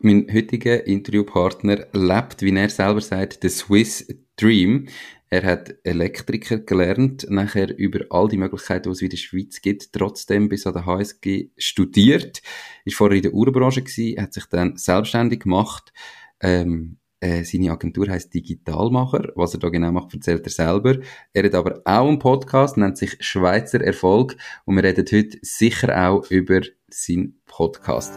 Mein heutiger Interviewpartner lebt, wie er selber sagt, the Swiss Dream. Er hat Elektriker gelernt, nachher über all die Möglichkeiten, die es in der Schweiz gibt, trotzdem bis an der HSG studiert, ist vorher in der Uhrbranche gewesen, hat sich dann selbstständig gemacht, ähm, äh, seine Agentur heißt Digitalmacher. Was er da genau macht, erzählt er selber. Er hat aber auch einen Podcast, nennt sich Schweizer Erfolg. Und wir reden heute sicher auch über seinen Podcast.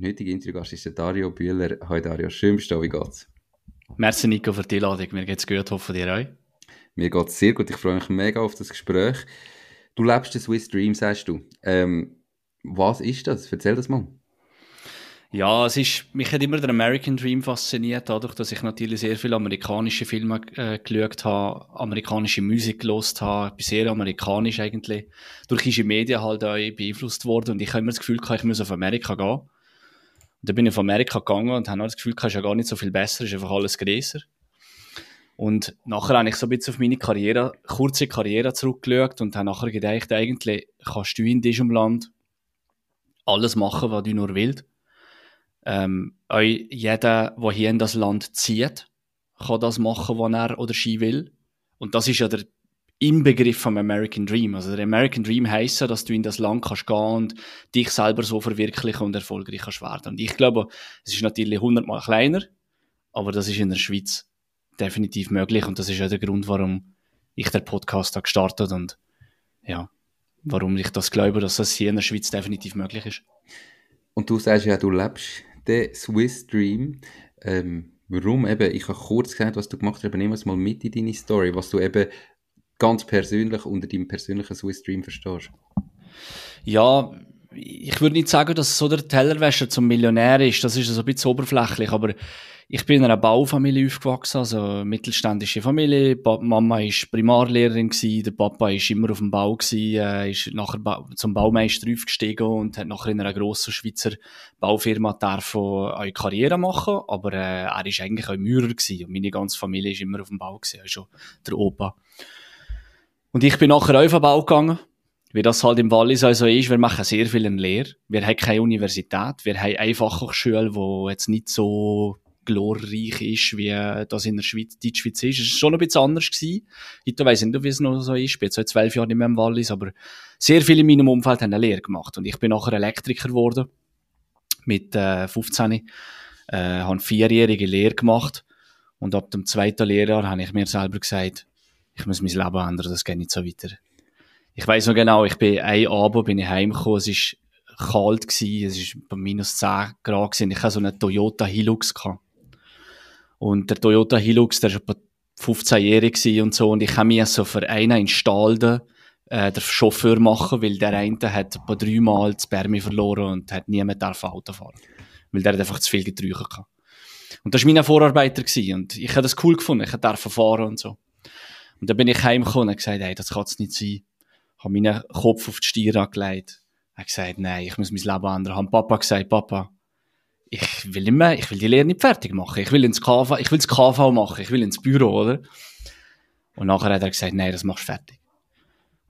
Nötige Interviewgast ist der Dario Bühler. Hi Dario, schön bist du wie geht's? Merci Nico für die Einladung. Mir geht's gut, hoffe dir auch. Mir geht's sehr gut, ich freue mich mega auf das Gespräch. Du lebst den Swiss Dream, sagst du. Ähm, was ist das? Erzähl das mal. Ja, es ist, mich hat immer der American Dream fasziniert, dadurch, dass ich natürlich sehr viele amerikanische Filme äh, geschaut habe, amerikanische Musik gelost habe, bin sehr amerikanisch eigentlich, durch diese Medien halt auch beeinflusst worden und ich habe immer das Gefühl gehabt, ich muss auf Amerika gehen. Und dann bin ich auf Amerika gegangen und habe das Gefühl, es ist ja gar nicht so viel besser, ist einfach alles größer. Und nachher habe ich so ein bisschen auf meine Karriere, kurze Karriere zurückgeschaut und habe nachher gedacht, eigentlich kannst du in diesem Land alles machen, was du nur willst. Ähm, jeder, der hier in das Land zieht, kann das machen, was er oder sie will. Und das ist ja der Inbegriff vom American Dream. Also der American Dream heisst ja, dass du in das Land kannst gehen und dich selber so verwirklichen und erfolgreich kannst werden. Und ich glaube, es ist natürlich hundertmal kleiner, aber das ist in der Schweiz definitiv möglich und das ist ja der Grund, warum ich den Podcast habe gestartet und ja, warum ich das glaube, dass das hier in der Schweiz definitiv möglich ist. Und du sagst ja, du lebst den Swiss Dream. Ähm, warum eben? Ich habe kurz gesagt, was du gemacht hast, aber wir es mal mit in deine Story, was du eben ganz persönlich unter deinem persönlichen Swiss Dream verstehst. Ja, ich würde nicht sagen, dass so der Tellerwäscher zum Millionär ist. Das ist so ein bisschen oberflächlich, aber ich bin in einer Baufamilie aufgewachsen, also mittelständische Familie. Mama war Primarlehrerin, gewesen, der Papa war immer auf dem Bau, gewesen, äh, ist nachher zum Baumeister aufgestiegen und hat nachher in einer grossen Schweizer Baufirma eine Karriere machen aber äh, er war eigentlich auch Maurer gewesen, und meine ganze Familie war immer auf dem Bau, gewesen, also der Opa. Und ich bin nachher auf den Bau gegangen wie das halt im Wallis also ist, wir machen sehr viel in Lehre. Wir haben keine Universität, wir haben eine Fachhochschule, die jetzt nicht so glorreich ist, wie das in der Schweiz, die Schweiz ist. Es war schon ein bisschen anders gewesen. Heute weiss ich nicht, wie es noch so ist. Ich bin jetzt seit zwölf Jahren nicht mehr im Wallis, aber sehr viele in meinem Umfeld haben eine Lehre gemacht. Und ich bin nachher Elektriker geworden. Mit äh, 15. Äh, habe eine vierjährige Lehre gemacht. Und ab dem zweiten Lehrjahr habe ich mir selber gesagt, ich muss mein Leben ändern, das geht nicht so weiter. Ich weiß noch genau, ich bin ein Abend bin ich heimgekommen, es ist kalt gewesen, es ist bei minus 10 Grad gewesen. Ich hatte so einen Toyota Hilux gehabt. Und der Toyota Hilux, der war etwa 15-jährig und so, und ich habe mich so für einen installen, äh, der Chauffeur machen, weil der eine hat etwa dreimal das Permi verloren und hat niemand Auto fahren Weil der hat einfach zu viel getrunken gehabt. Und das war mein Vorarbeiter gewesen, und ich habe das cool gefunden, ich durfte fahren und so. Und dann bin ich heimgekommen und gesagt, hey, das kann es nicht sein habe meinen Kopf auf die Stier angelegt. Er hat gesagt, nein, ich muss mein Leben ändern. Habe Papa gesagt, Papa, ich will nicht mehr, ich will die Lehre nicht fertig machen. Ich will ins KV, ich will ins KV machen, ich will ins Büro, oder? Und nachher hat er gesagt, nein, das machst du fertig.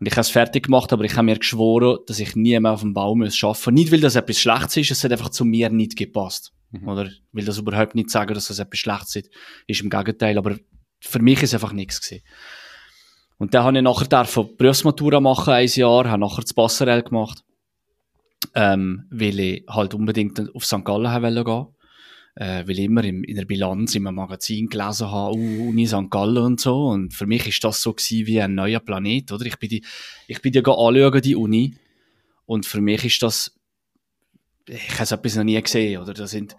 Und ich habe es fertig gemacht, aber ich habe mir geschworen, dass ich nie mehr auf dem Bau muss arbeiten. Nicht, weil das etwas Schlechtes ist, es hat einfach zu mir nicht gepasst. Mhm. Oder will das überhaupt nicht sagen, dass das etwas Schlechtes ist. Ist im Gegenteil, aber für mich ist einfach nichts gewesen. Und dann habe ich nachher dürfen Berufsmatura machen, ein Jahr, habe nachher das Passerell gemacht, ähm, weil ich halt unbedingt auf St. Gallen wollte gehen. äh, weil ich immer in, in der Bilanz in einem Magazin gelesen habe, uh, Uni St. Gallen und so. Und für mich ist das so gewesen wie ein neuer Planet, oder? Ich bin die, ich bin die anschauen, die Uni. Und für mich ist das, ich habe so etwas noch nie gesehen, oder? Da sind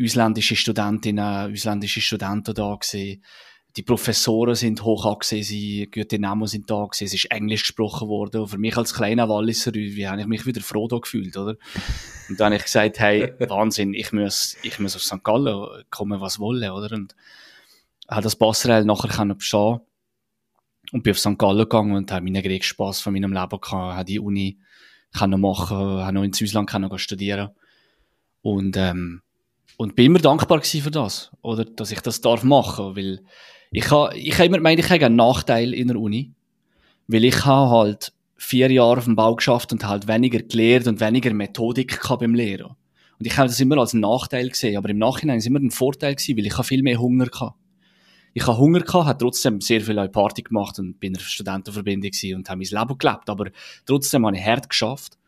ausländische Studentinnen, ausländische Studenten da gewesen die Professoren sind hoch angesehen, gute Namen sind da gewesen, es ist Englisch gesprochen worden. Und für mich als kleiner Walliser, wie habe ich mich wieder froh da gefühlt, oder? Und dann habe ich gesagt, hey, Wahnsinn, ich muss, ich muss auf St. Gallen kommen, was wolle, oder? Und habe das Passerelle nachher können bestehen und bin auf St. Gallen gegangen und habe meinen größten Spass von meinem Leben gehabt, habe die Uni können machen, habe noch ins Ausland können studieren und ähm, und bin immer dankbar für das, oder, dass ich das darf machen, weil ich habe ich ha immer gemeint, ich habe einen Nachteil in der Uni, weil ich habe halt vier Jahre auf dem Bau geschafft und halt weniger gelehrt und weniger Methodik beim Lehren. Und ich habe das immer als Nachteil gesehen, aber im Nachhinein ist es immer ein Vorteil gewesen, weil ich habe viel mehr Hunger gehabt. Ich habe Hunger gehabt, habe trotzdem sehr viel Party gemacht und bin in einer Studentenverbindung und habe mein Leben gelebt, aber trotzdem habe ich hart geschafft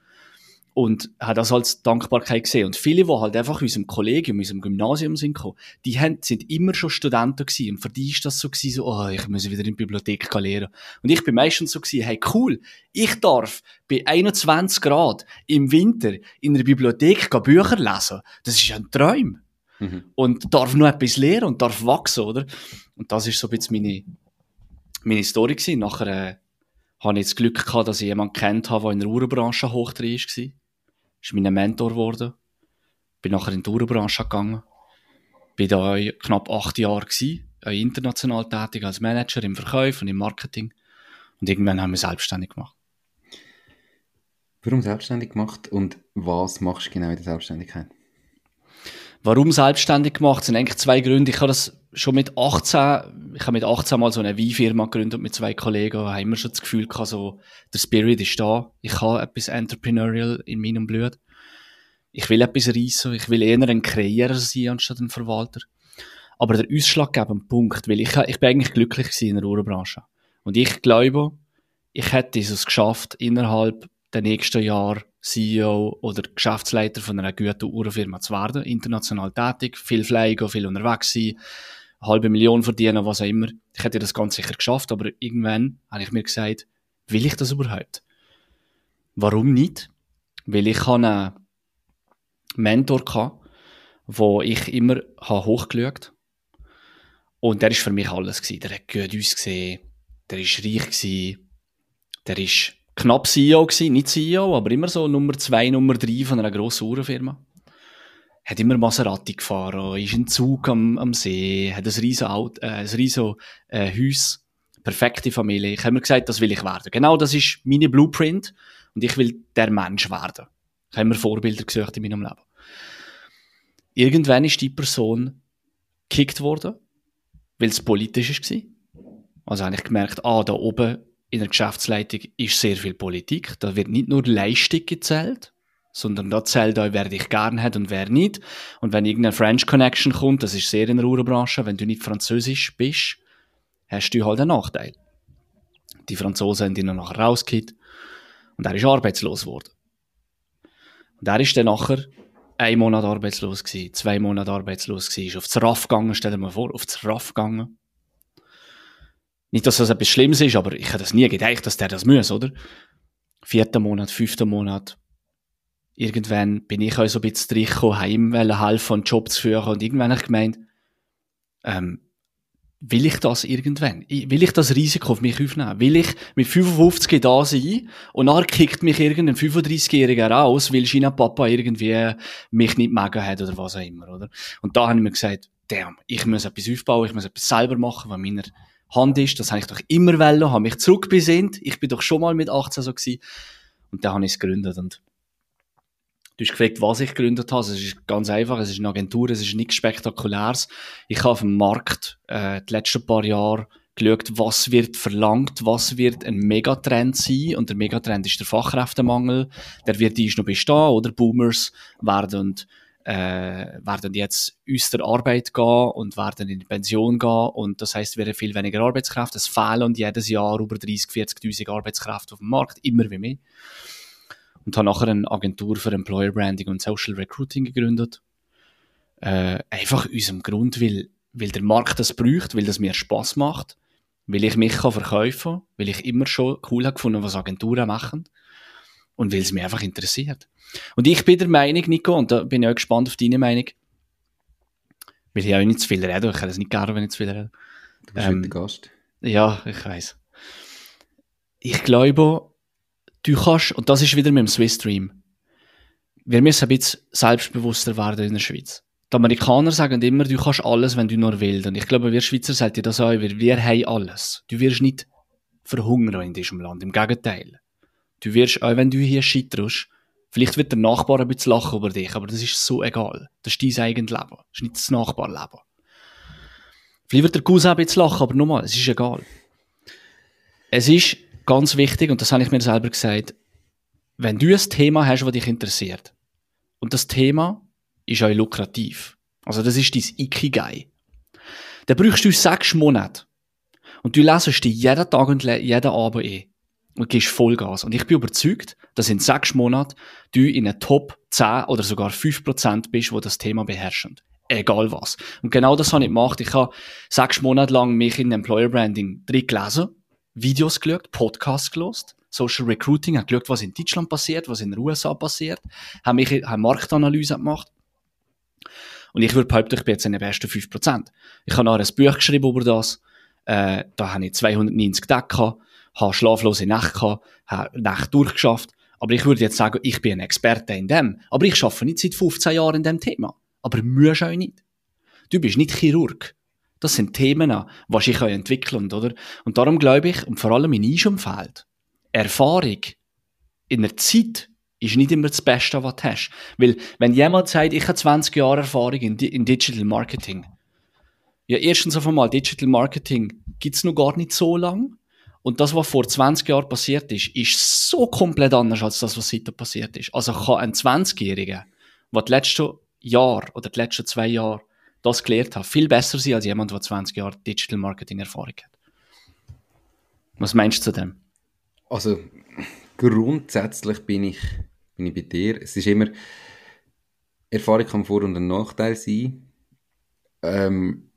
und hat das als Dankbarkeit gesehen. Und viele, die halt einfach in unserem Kollegium, in unserem Gymnasium sind gekommen, die haben, sind immer schon Studenten gewesen. Und für die ist das so gewesen, so, oh, ich muss wieder in die Bibliothek lernen. Und ich bin meistens so gewesen, hey, cool, ich darf bei 21 Grad im Winter in der Bibliothek Bücher lesen. Das ist ein Traum. Mhm. Und darf noch etwas lernen und darf wachsen, oder? Und das ist so ein bisschen meine, meine Story gewesen. Nachher, äh, habe ich das Glück gehabt, dass ich jemanden kennt habe, der in der Uhrenbranche hoch drin war ist mein Mentor geworden. Bin nachher in die Tourenbranche gegangen. Bin da knapp acht Jahre gewesen, international tätig als Manager im Verkauf und im Marketing. Und irgendwann haben wir selbstständig gemacht. Warum selbstständig gemacht und was machst du genau in der Selbstständigkeit? Warum selbstständig gemacht? Es sind eigentlich zwei Gründe. Ich habe das schon mit 18, ich habe mit 18 mal so eine Weinfirma gegründet mit zwei Kollegen, haben immer schon das Gefühl gehabt, so, der Spirit ist da. Ich habe etwas Entrepreneurial in meinem Blut. Ich will etwas reissen. Ich will eher ein Kreierer sein, anstatt ein Verwalter. Aber der ausschlaggebende Punkt, weil ich, ich bin eigentlich glücklich in der Uhrenbranche. Und ich glaube, ich hätte es geschafft, innerhalb der nächsten Jahre CEO oder Geschäftsleiter von einer guten Uhrenfirma zu werden, international tätig, viel fliegen, viel unterwegs sein, halbe Million verdienen, was auch immer. Ich hätte das ganz sicher geschafft, aber irgendwann habe ich mir gesagt, will ich das überhaupt? Warum nicht? Weil ich einen Mentor hatte, wo ich immer hochgeschaut habe. Und der ist für mich alles gewesen. Der hat gut ausgesehen, der ist reich gewesen, der ist knapp CEO gewesen, nicht CEO, aber immer so Nummer zwei, Nummer drei von einer grossen Uhrenfirma. Hat immer Maserati gefahren, ist in Zug am, am See, hat ein riesen Auto, äh, ein riesen äh, Haus, perfekte Familie. Ich habe mir gesagt, das will ich werden. Genau das ist meine Blueprint und ich will der Mensch werden. Ich habe mir Vorbilder gesucht in meinem Leben. Irgendwann ist die Person gekickt worden, weil es politisch war. Also habe ich gemerkt, ah, da oben in der Geschäftsleitung ist sehr viel Politik. Da wird nicht nur Leistung gezählt, sondern da zählt auch, wer dich gern hat und wer nicht. Und wenn irgendeine French Connection kommt, das ist sehr in der Uhrenbranche, wenn du nicht französisch bist, hast du halt einen Nachteil. Die Franzosen haben ihn dann nachher rausgekippt und er ist arbeitslos geworden. Und er ist dann nachher ein Monat arbeitslos gewesen, zwei Monate arbeitslos gewesen, ist aufs RAF gegangen, stell dir mal vor, aufs RAF gegangen nicht, dass das etwas Schlimmes ist, aber ich hätte das nie gedacht, dass der das muss, oder? Vierter Monat, fünfter Monat. Irgendwann bin ich auch so ein bisschen reingekommen, heim, weil helfen, einen Job zu führen. Und irgendwann habe ich gemeint, ähm, will ich das irgendwann? Will ich das Risiko auf mich aufnehmen? Will ich mit 55 da sein und dann kickt mich irgendein 35-Jähriger raus, weil China Papa irgendwie mich nicht mögen hat oder was auch immer, oder? Und da habe ich mir gesagt, damn, ich muss etwas aufbauen, ich muss etwas selber machen, was meiner Hand ist. Das habe ich doch immer wollen, habe mich zurückbesinnt. Ich bin doch schon mal mit 18 so gewesen. Und dann habe ich es gegründet. Und du hast gefragt, was ich gegründet habe. Es ist ganz einfach. Es ist eine Agentur. Es ist nichts Spektakuläres. Ich habe auf dem Markt äh, die letzten paar Jahre geschaut, was wird verlangt, was wird ein Megatrend sein. Und der Megatrend ist der Fachkräftemangel. Der wird die noch bestehen, oder? Boomers werden äh, werden jetzt aus der Arbeit gehen und werden in die Pension gehen und das heißt, wir haben viel weniger Arbeitskräfte. Es fehlen jedes Jahr über 30, 40.000 Arbeitskräfte auf dem Markt, immer wie mehr. Und habe nachher eine Agentur für Employer Branding und Social Recruiting gegründet. Äh, einfach unserem Grund, weil, weil der Markt das braucht, weil das mir Spaß macht, weil ich mich kann verkaufen weil ich immer schon cool habe gefunden, was Agenturen machen und weil es mich einfach interessiert. Und ich bin der Meinung, Nico, und da bin ich auch gespannt auf deine Meinung, weil ich auch nicht zu viel rede, ich kann das nicht gerne, wenn ich zu viel rede. Du bist ähm, der Gast. Ja, ich weiß. Ich glaube, du kannst, und das ist wieder mit dem Swiss Dream, wir müssen ein bisschen selbstbewusster werden in der Schweiz. Die Amerikaner sagen immer, du kannst alles, wenn du nur willst. Und ich glaube, wir Schweizer sagen dir das auch, wir, wir haben alles. Du wirst nicht verhungern in diesem Land. Im Gegenteil. Du wirst, auch wenn du hier scheiterst, vielleicht wird der Nachbar ein bisschen lachen über dich, aber das ist so egal. Das ist dein eigenes Leben. Das ist nicht das Nachbarleben. Vielleicht wird der Cousin ein bisschen lachen, aber nochmal, es ist egal. Es ist ganz wichtig, und das habe ich mir selber gesagt, wenn du ein Thema hast, das dich interessiert, und das Thema ist auch lukrativ, also das ist dein Ikigai, dann brauchst du sechs Monate. Und du lesest dich jeden Tag und jeden Abend ein. Und gehst Vollgas. Und ich bin überzeugt, dass in sechs Monaten du in einer Top 10 oder sogar 5% bist, wo das Thema beherrschen. Egal was. Und genau das habe ich gemacht. Ich habe sechs Monate lang mich in Employer Branding drin gelesen, Videos geschaut, Podcasts gelost, Social Recruiting, habe geschaut, was in Deutschland passiert, was in den USA passiert, habe mich, habe Marktanalyse gemacht. Und ich würde behaupten, ich bin jetzt in den besten 5%. Ich habe noch ein Buch geschrieben über das. Äh, da habe ich 290 Tage habe schlaflose Nächte gehabt, habe Nächte durchgeschafft. Aber ich würde jetzt sagen, ich bin ein Experte in dem. Aber ich arbeite nicht seit 15 Jahren in dem Thema. Aber musst auch nicht. Du bist nicht Chirurg. Das sind Themen, die ich entwickeln oder? Und darum glaube ich, und vor allem in Einschumfeld, Erfahrung in der Zeit ist nicht immer das Beste, was du hast. Weil, wenn jemand sagt, ich habe 20 Jahre Erfahrung in, in Digital Marketing, ja, erstens auf einmal, Digital Marketing gibt es noch gar nicht so lang. Und das, was vor 20 Jahren passiert ist, ist so komplett anders als das, was seitdem passiert ist. Also kann ein 20-Jähriger, der das letzte Jahr oder die letzten zwei Jahre das gelernt hat, viel besser sein als jemand, der 20 Jahre Digital Marketing Erfahrung hat. Was meinst du zu dem? Also, grundsätzlich bin ich, bin ich bei dir. Es ist immer, Erfahrung kann Vor- und ein Nachteil sein. Ähm,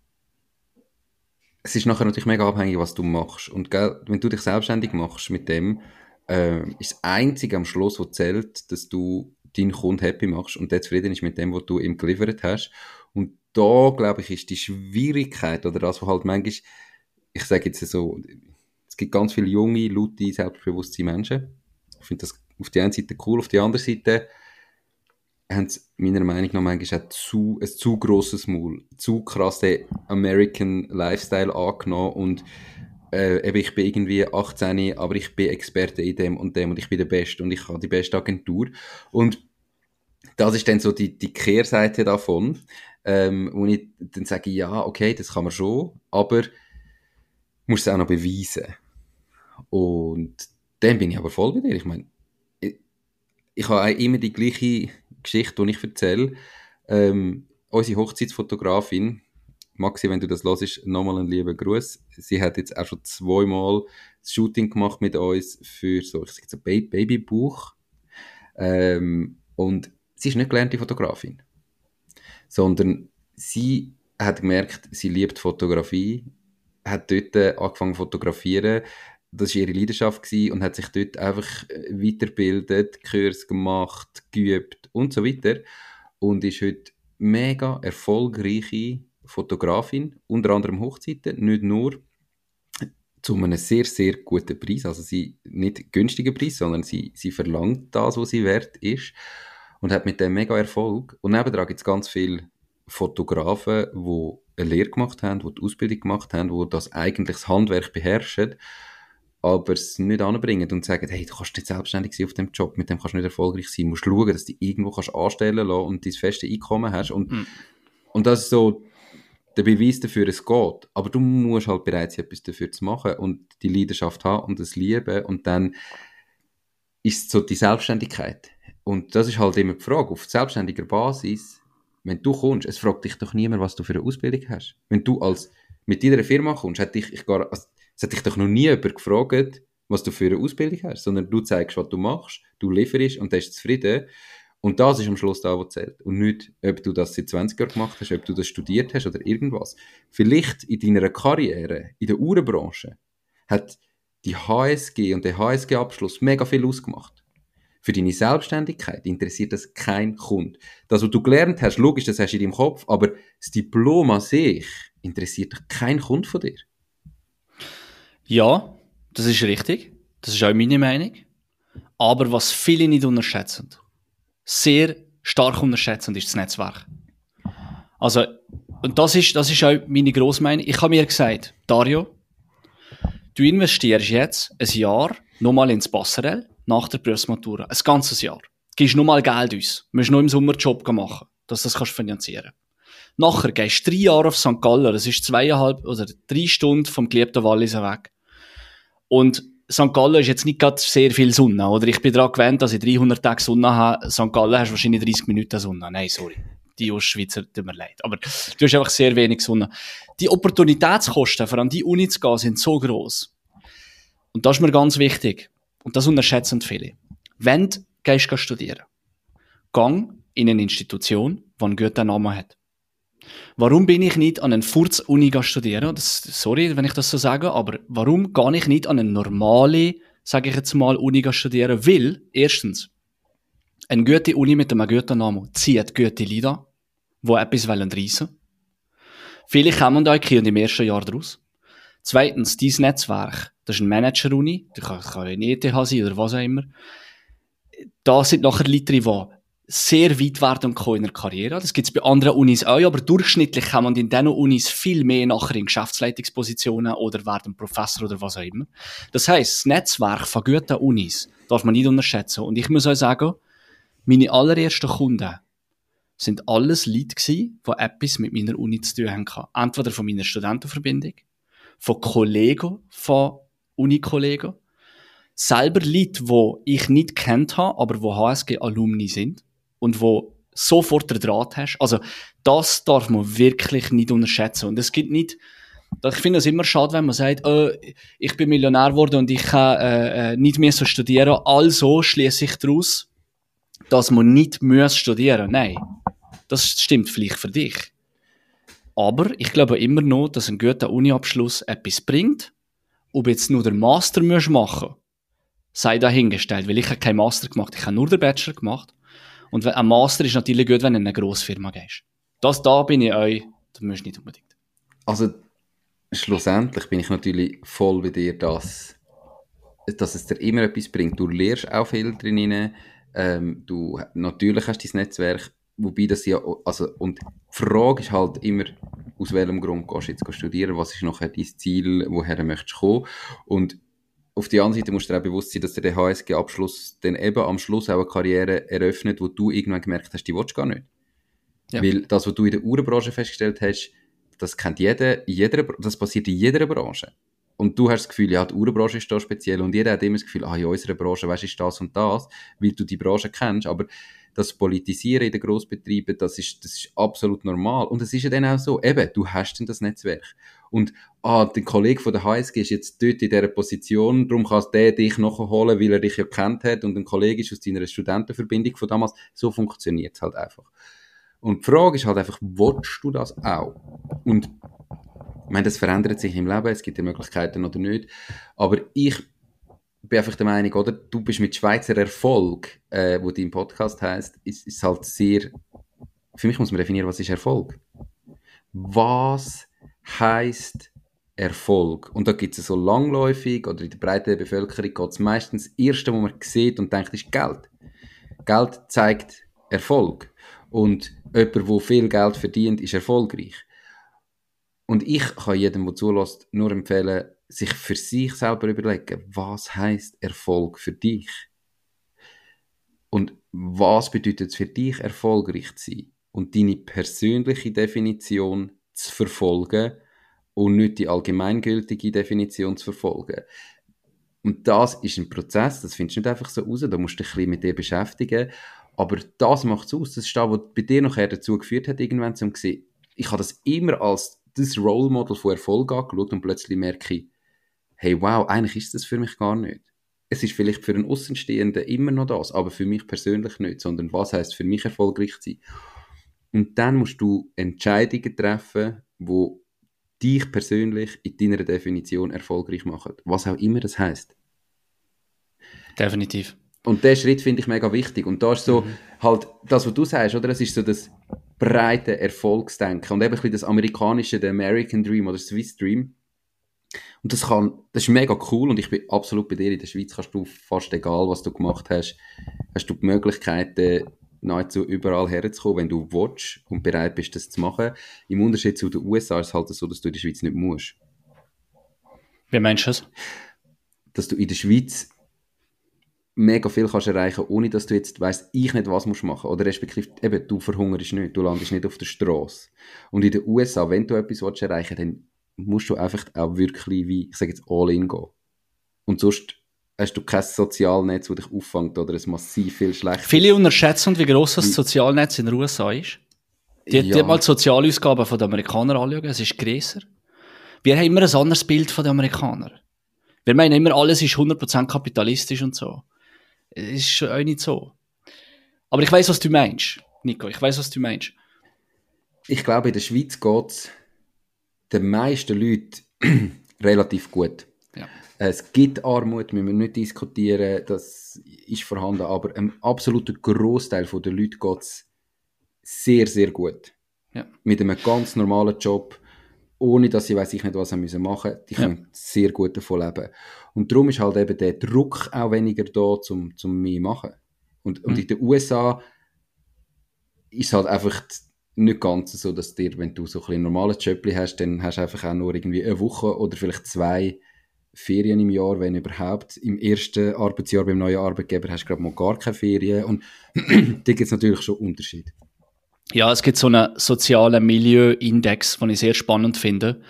es ist nachher natürlich mega abhängig, was du machst. Und gell, wenn du dich selbstständig machst mit dem, äh, ist das Einzige am Schluss, was zählt, dass du deinen Kunden happy machst und der zufrieden ist mit dem, was du ihm geliefert hast. Und da, glaube ich, ist die Schwierigkeit oder das, was halt manchmal, ich sage jetzt so, es gibt ganz viele junge, laute, selbstbewusste Menschen. Ich finde das auf der einen Seite cool, auf der anderen Seite haben sie meiner Meinung nach manchmal auch zu, ein zu grosses Maul, zu krass American Lifestyle angenommen und äh, eben ich bin irgendwie 18, aber ich bin Experte in dem und dem und ich bin der Beste und ich habe die beste Agentur und das ist dann so die, die Kehrseite davon, ähm, wo ich dann sage, ja, okay, das kann man schon, aber muss es auch noch beweisen. Und dann bin ich aber voll bei dir. Ich meine, ich, ich habe immer die gleiche Geschichte, die ich erzähle. Ähm, unsere Hochzeitsfotografin, Maxi, wenn du das hörst, nochmal einen lieben Gruß. Sie hat jetzt auch schon zweimal das Shooting gemacht mit uns für so, ich sage so Babybuch. Ähm, und sie ist nicht gelernte Fotografin, sondern sie hat gemerkt, sie liebt Fotografie, hat dort angefangen zu fotografieren, das war ihre Leidenschaft und hat sich dort einfach äh, weiterbildet, Kurs gemacht, geübt und so weiter. Und ist heute mega erfolgreiche Fotografin, unter anderem Hochzeiten, nicht nur zu einem sehr, sehr guten Preis, also sie nicht günstigen Preis, sondern sie, sie verlangt das, was sie wert ist und hat mit dem mega Erfolg. Und nebenan gibt es ganz viele Fotografen, die eine Lehre gemacht haben, die die Ausbildung gemacht haben, die das eigentlich das Handwerk beherrschen aber es nicht anbringen und sagen, hey, du kannst nicht selbstständig sein auf dem Job, mit dem kannst du nicht erfolgreich sein, du musst schauen, dass du dich irgendwo kannst anstellen lassen und dein feste Einkommen hast und, mhm. und das ist so der Beweis dafür, es geht, aber du musst halt bereit sein, etwas dafür zu machen und die Leidenschaft haben und das lieben und dann ist so die Selbstständigkeit und das ist halt immer die Frage, auf selbstständiger Basis, wenn du kommst, es fragt dich doch niemand, was du für eine Ausbildung hast. Wenn du als mit deiner Firma kommst, hätte ich, ich gar, also hat dich doch noch nie jemand gefragt, was du für eine Ausbildung hast, sondern du zeigst, was du machst, du lieferst und bist zufrieden. Und das ist am Schluss da, was zählt. Und nicht, ob du das seit 20 Jahren gemacht hast, ob du das studiert hast oder irgendwas. Vielleicht in deiner Karriere, in der Uhrenbranche, hat die HSG und der HSG-Abschluss mega viel ausgemacht. Für deine Selbstständigkeit interessiert das kein Kunde. Das, was du gelernt hast, logisch, das hast du in deinem Kopf, aber das Diplom an sich interessiert kein Kunde von dir. Ja, das ist richtig. Das ist auch meine Meinung. Aber was viele nicht unterschätzen, sehr stark unterschätzen, ist das Netzwerk. Also, und das ist, das ist auch meine grosse Meinung. Ich habe mir gesagt, Dario, du investierst jetzt ein Jahr nochmal ins Passerell nach der Berufsmatura. Ein ganzes Jahr. Gibst nochmal Geld uns. Du musst noch im Sommerjob machen, dass du das kannst finanzieren Nachher gehst du drei Jahre auf St. Galler. Das ist zweieinhalb oder drei Stunden vom geliebten Wallis weg. Und St. Gallen ist jetzt nicht gerade sehr viel Sonne, oder? Ich bin daran gewöhnt, dass ich 300 Tage Sonne habe. St. Gallen hast wahrscheinlich 30 Minuten Sonne. Nein, sorry. Die Ostschweizer tut mir leid. Aber du hast einfach sehr wenig Sonne. Die Opportunitätskosten, vor allem die Uni zu gehen, sind so groß. Und das ist mir ganz wichtig. Und das unterschätzen viele. Wenn du gehst studieren, gang in eine Institution, die einen guten Namen hat. Warum bin ich nicht an einer Furz-Uni studieren? Das, sorry, wenn ich das so sage, aber warum gehe ich nicht an eine normale, sage ich jetzt mal, Uni studieren? Weil, erstens, eine gute Uni mit einem guten Namen zieht gute Leute an, die etwas reissen wollen Viele kommen da im ersten Jahr daraus. Zweitens, dieses Netzwerk, das ist eine Manager-Uni, das kann, kann eine ETH sein oder was auch immer. Da sind nachher Leute, die sehr weit werden in der Karriere. Das gibt es bei anderen Unis auch, aber durchschnittlich kann man in diesen Unis viel mehr nachher in Geschäftsleitungspositionen oder werden Professor oder was auch immer. Das heißt, das Netzwerk von guten Unis darf man nicht unterschätzen. Und ich muss euch sagen, meine allerersten Kunden sind alles Leute gewesen, die etwas mit meiner Uni zu tun haben. Entweder von meiner Studentenverbindung, von Kollegen, von Unikollegen, selber Leute, die ich nicht kennt habe, aber wo HSG-Alumni sind und wo sofort den Draht hast. Also, das darf man wirklich nicht unterschätzen. Und es gibt nicht, ich finde es immer schade, wenn man sagt, äh, ich bin Millionär geworden und ich kann äh, äh, nicht mehr so studieren, also schließe ich daraus, dass man nicht muss studieren. Nein, das stimmt vielleicht für dich. Aber ich glaube immer noch, dass ein guter Uni-Abschluss etwas bringt. Ob jetzt nur der Master machen musst, sei dahingestellt, weil ich habe keinen Master gemacht, ich habe nur den Bachelor gemacht. Und ein Master ist natürlich gut, wenn du in eine grosse Firma gehst. Das da bin ich euch, das musst du nicht unbedingt. Also, schlussendlich bin ich natürlich voll bei dir, dass, dass es dir immer etwas bringt. Du lernst auch viel drin. Ähm, du, natürlich hast du dein Netzwerk, wobei das ja, also, und die Frage ist halt immer, aus welchem Grund gehst du jetzt studieren, was ist nachher dein Ziel, woher möchtest du kommen und auf der anderen Seite musst du dir auch bewusst sein, dass der HSG-Abschluss dann eben am Schluss auch eine Karriere eröffnet, wo du irgendwann gemerkt hast, die willst du gar nicht. Ja. Weil das, was du in der Uhrenbranche festgestellt hast, das kennt jeder, jeder, das passiert in jeder Branche. Und du hast das Gefühl, ja, die Uhrenbranche ist da speziell und jeder hat immer das Gefühl, ah, in unserer Branche, weißt du, ist das und das, weil du die Branche kennst, aber das Politisieren in den Grossbetrieben, das ist, das ist absolut normal. Und es ist ja dann auch so, eben, du hast dann das Netzwerk. Und, ah, der Kollege von der HSG ist jetzt dort in dieser Position, darum kann der dich nachholen, weil er dich ja kennt hat und ein Kollege ist aus deiner Studentenverbindung von damals. So funktioniert es halt einfach. Und die Frage ist halt einfach, willst du das auch? Und, ich meine, das verändert sich im Leben, es gibt ja Möglichkeiten oder nicht. Aber ich bin einfach der Meinung, oder? Du bist mit Schweizer Erfolg, äh, wo dein Podcast heißt, ist, ist halt sehr. Für mich muss man definieren, was ist Erfolg. Was heißt Erfolg? Und da gibt es so langläufig oder in der breiten Bevölkerung geht es meistens das Erste, was man sieht und denkt, ist Geld. Geld zeigt Erfolg. Und jemand, der viel Geld verdient, ist erfolgreich. Und ich kann jedem, der zulässt, nur empfehlen, sich für sich selber überlegen, was heißt Erfolg für dich? Und was bedeutet es für dich, erfolgreich zu sein? Und deine persönliche Definition zu verfolgen und nicht die allgemeingültige Definition zu verfolgen. Und das ist ein Prozess, das findest du nicht einfach so raus, da musst du dich ein bisschen mit dir beschäftigen. Aber das macht es aus, das ist das, was bei dir nachher dazu geführt hat, irgendwann zu sehen, ich habe das immer als das Role Model von Erfolg angeschaut und plötzlich merke ich, hey, wow, eigentlich ist das für mich gar nicht. es ist vielleicht für einen Außenstehenden immer noch das, aber für mich persönlich nicht, sondern was heißt für mich erfolgreich sein? Und dann musst du Entscheidungen treffen, wo dich persönlich in deiner Definition erfolgreich machen. Was auch immer das heißt. Definitiv. Und der Schritt finde ich mega wichtig. Und da ist so, mhm. halt, das, was du sagst, oder? Es ist so das breite Erfolgsdenken. Und eben ein bisschen das amerikanische, der American Dream oder Swiss Dream. Und das kann, das ist mega cool und ich bin absolut bei dir. In der Schweiz kannst du fast egal, was du gemacht hast, hast du die Möglichkeiten, nahezu überall herzukommen, wenn du willst und bereit bist, das zu machen. Im Unterschied zu den USA ist es halt so, dass du in der Schweiz nicht musst. Wie meinst du das? Dass du in der Schweiz mega viel kannst erreichen, ohne dass du jetzt weißt, ich nicht was musst machen oder respektive eben du verhungerst nicht, du landest nicht auf der Straße. Und in den USA, wenn du etwas willst erreichen, dann musst du einfach auch wirklich wie ich sage jetzt all in gehen. Und sonst hast du kein Sozialnetz, das dich auffängt oder es massiv viel schlechter. Viele unterschätzen, wie gross das Sozialnetz in den USA ist. Die, ja. die mal die Sozialausgaben der Amerikaner anschauen, es ist grösser. Wir haben immer ein anderes Bild von den Amerikanern. Wir meinen immer, alles ist 100% kapitalistisch und so. Es ist schon auch nicht so. Aber ich weiß, was du meinst, Nico. Ich weiß, was du meinst. Ich glaube, in der Schweiz geht es den meisten Leuten relativ gut. Ja. Es gibt Armut, müssen wir nicht diskutieren, das ist vorhanden, aber ein absoluter Großteil der Leute geht es sehr, sehr gut. Ja. Mit einem ganz normalen Job, ohne dass sie weiß ich nicht, was sie müssen machen müssen. Die können ja. sehr gut davon leben. Und darum ist halt eben der Druck auch weniger da, zum, zum mehr machen. Und, mhm. und in den USA ist halt einfach nicht ganz so, dass dir, wenn du so ein normales Job hast, dann hast du einfach auch nur irgendwie eine Woche oder vielleicht zwei Ferien im Jahr, wenn überhaupt. Im ersten Arbeitsjahr beim neuen Arbeitgeber hast du gerade mal gar keine Ferien. Und da gibt es natürlich schon Unterschiede. Ja, es gibt so einen sozialen Milieu-Index, den ich sehr spannend finde.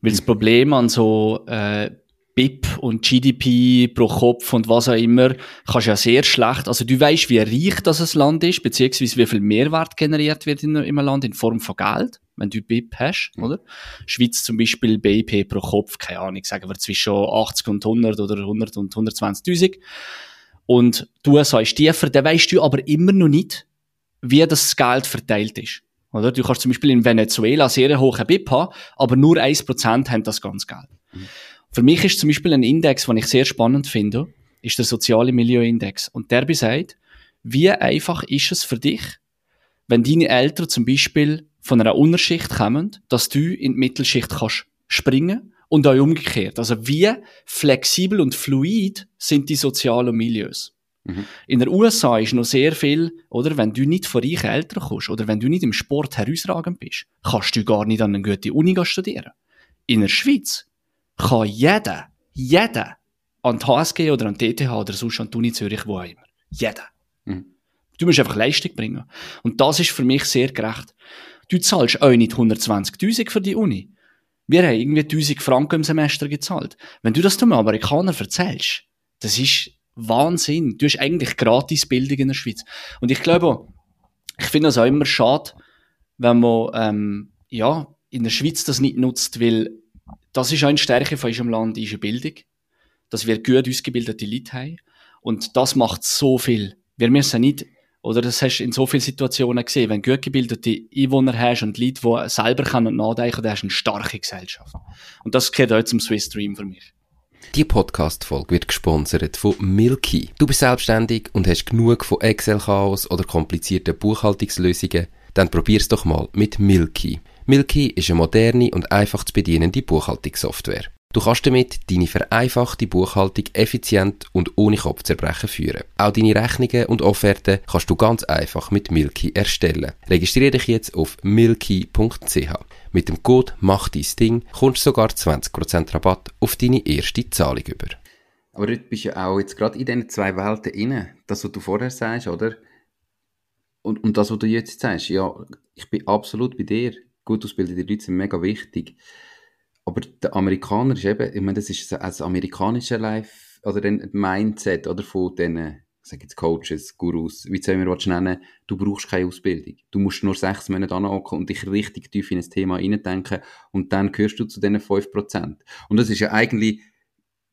Weil das Problem an so äh, BIP und GDP pro Kopf und was auch immer, kannst ja sehr schlecht, also du weißt, wie reich das ein Land ist, beziehungsweise wie viel Mehrwert generiert wird in, in einem Land in Form von Geld, wenn du BIP hast, mhm. oder? Schweiz zum Beispiel BIP pro Kopf, keine Ahnung, sagen wir zwischen 80 und 100 oder 100 und 120.000. Und du sagst tiefer, dann weißt du aber immer noch nicht, wie das Geld verteilt ist. Oder? Du kannst zum Beispiel in Venezuela sehr hohe BIP haben, aber nur 1% haben das ganze Geld. Mhm. Für mich ist zum Beispiel ein Index, den ich sehr spannend finde, ist der soziale Milieuindex. Und der besagt, wie einfach ist es für dich, wenn deine Eltern zum Beispiel von einer Unterschicht kommen, dass du in die Mittelschicht kannst springen und auch umgekehrt. Also wie flexibel und fluid sind die sozialen Milieus. Mhm. In den USA ist noch sehr viel, oder wenn du nicht von reichen Eltern kommst oder wenn du nicht im Sport herausragend bist, kannst du gar nicht an eine gute Uni studieren. In der Schweiz kann jeder, jeder an die HSG oder an die TTH oder sonst an die Uni Zürich, wo auch immer. Jeder. Mhm. Du musst einfach Leistung bringen. Und das ist für mich sehr gerecht. Du zahlst auch nicht 120.000 für die Uni. Wir haben irgendwie 1000 Franken im Semester gezahlt. Wenn du das dem Amerikaner erzählst, das ist Wahnsinn. Du hast eigentlich gratis Bildung in der Schweiz. Und ich glaube, ich finde das auch immer schade, wenn man, ähm, ja, in der Schweiz das nicht nutzt, weil das ist eine Stärke von unserem Land, ist Bildung. Dass wir gut ausgebildete Leute haben. Und das macht so viel. Wir müssen nicht, oder das hast du in so vielen Situationen gesehen, wenn du gut gebildete Einwohner hast und Leute, die selber können nachdenken, dann hast du eine starke Gesellschaft. Und das gehört auch zum Swiss Dream für mich. Die Podcast-Folge wird gesponsert von Milky. Du bist selbstständig und hast genug von Excel-Chaos oder komplizierten Buchhaltungslösungen? Dann probier's doch mal mit Milky. Milky ist eine moderne und einfach zu bedienende Buchhaltungssoftware. Du kannst damit deine vereinfachte Buchhaltung effizient und ohne Kopfzerbrechen führen. Auch deine Rechnungen und Offerten kannst du ganz einfach mit Milky erstellen. Registriere dich jetzt auf milky.ch. Mit dem Code Mach dein Ding kommst du sogar 20% Rabatt auf deine erste Zahlung über. Aber du bist ja auch jetzt gerade in diesen zwei Welten inne. Das, was du vorher sagst, oder? Und, und das, was du jetzt sagst, ja, ich bin absolut bei dir gut ausgebildete Leute sind mega wichtig. Aber der Amerikaner ist eben, ich meine, das ist ein amerikanischer Life, oder ein Mindset, oder von diesen, ich sage jetzt Coaches, Gurus, wie soll man nennen, du brauchst keine Ausbildung. Du musst nur sechs Monate anhocken und dich richtig tief in ein Thema hineindenken und dann gehörst du zu diesen 5%. Und das ist ja eigentlich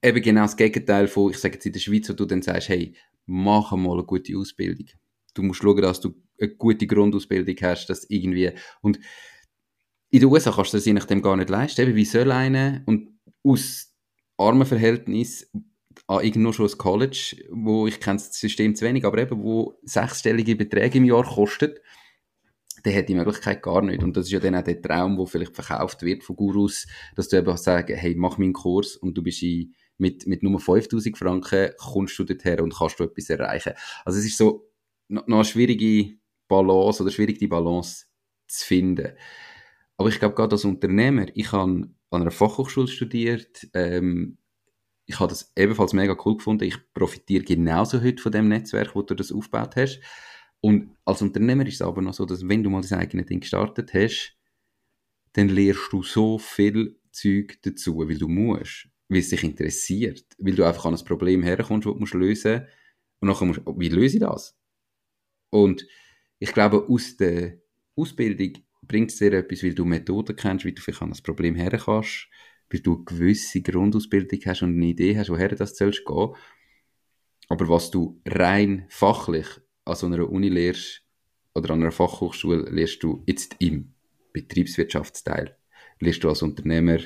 eben genau das Gegenteil von, ich sage jetzt in der Schweiz, wo du dann sagst, hey, mach mal eine gute Ausbildung. Du musst schauen, dass du eine gute Grundausbildung hast, dass irgendwie, und in den USA kannst du das je nachdem gar nicht leisten, eben wie soll einer, und aus armen Verhältnis an irgendwo schon ein College, wo ich kenne das System zu wenig, aber eben, wo sechsstellige Beträge im Jahr kostet, der hat die Möglichkeit gar nicht. Und das ist ja dann auch der Traum, wo vielleicht verkauft wird von Gurus, dass du eben sagen, hey, mach meinen Kurs und du bist in, mit, mit nur 5000 Franken kommst du dorthin und kannst du etwas erreichen. Also es ist so noch eine schwierige Balance oder schwierig die Balance zu finden. Aber ich glaube, gerade als Unternehmer, ich habe an einer Fachhochschule studiert, ähm, ich habe das ebenfalls mega cool gefunden. Ich profitiere genauso heute von dem Netzwerk, wo du das aufgebaut hast. Und als Unternehmer ist es aber noch so, dass wenn du mal das eigene Ding gestartet hast, dann lernst du so viel Zeug dazu, weil du musst, weil es dich interessiert, weil du einfach an ein Problem herkommst, das du musst lösen und nachher musst wie löse ich das? Und ich glaube, aus der Ausbildung bringt es dir etwas, weil du Methoden kennst, wie du vielleicht an das Problem herkommst, weil du eine gewisse Grundausbildung hast und eine Idee hast, woher das sollst gehen. Aber was du rein fachlich an so einer Uni lehrst oder an einer Fachhochschule, lehrst du jetzt im Betriebswirtschaftsteil, lehrst du als Unternehmer